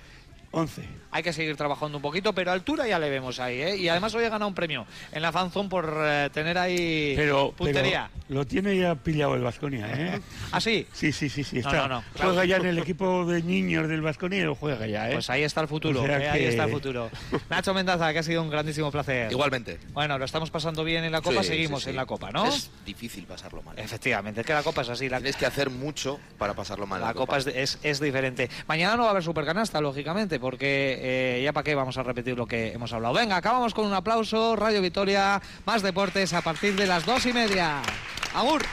11. Hay que seguir trabajando un poquito, pero altura ya le vemos ahí, ¿eh? Y además hoy ha ganado un premio en la fanzone por eh, tener ahí Pero, puntería. pero lo tiene ya pillado el Vasconia, ¿eh? ¿Ah, sí? Sí, sí, sí, sí. No, Está, no, no, claro. Juega ya en el equipo de niños del Vasconia y lo juega ya, ¿eh? Pues ahí está el futuro, O sea ¿eh? ahí está el futuro. Nacho Mendaza, que ha sido un grandísimo placer. Igualmente. Bueno, lo estamos pasando bien en la Copa, Sí, seguimos sí, sí. en la Copa, ¿no? Es difícil pasarlo mal. Efectivamente, es que la Copa es así. La, Tienes que hacer mucho para pasarlo mal. la Copa es, es, es diferente. Mañana no va a haber supercanasta, lógicamente, porque eh, ya para qué vamos a repetir lo que hemos hablado. Venga, acabamos con un aplauso. Radio Vitoria, más deportes a partir de las dos y media. Agur.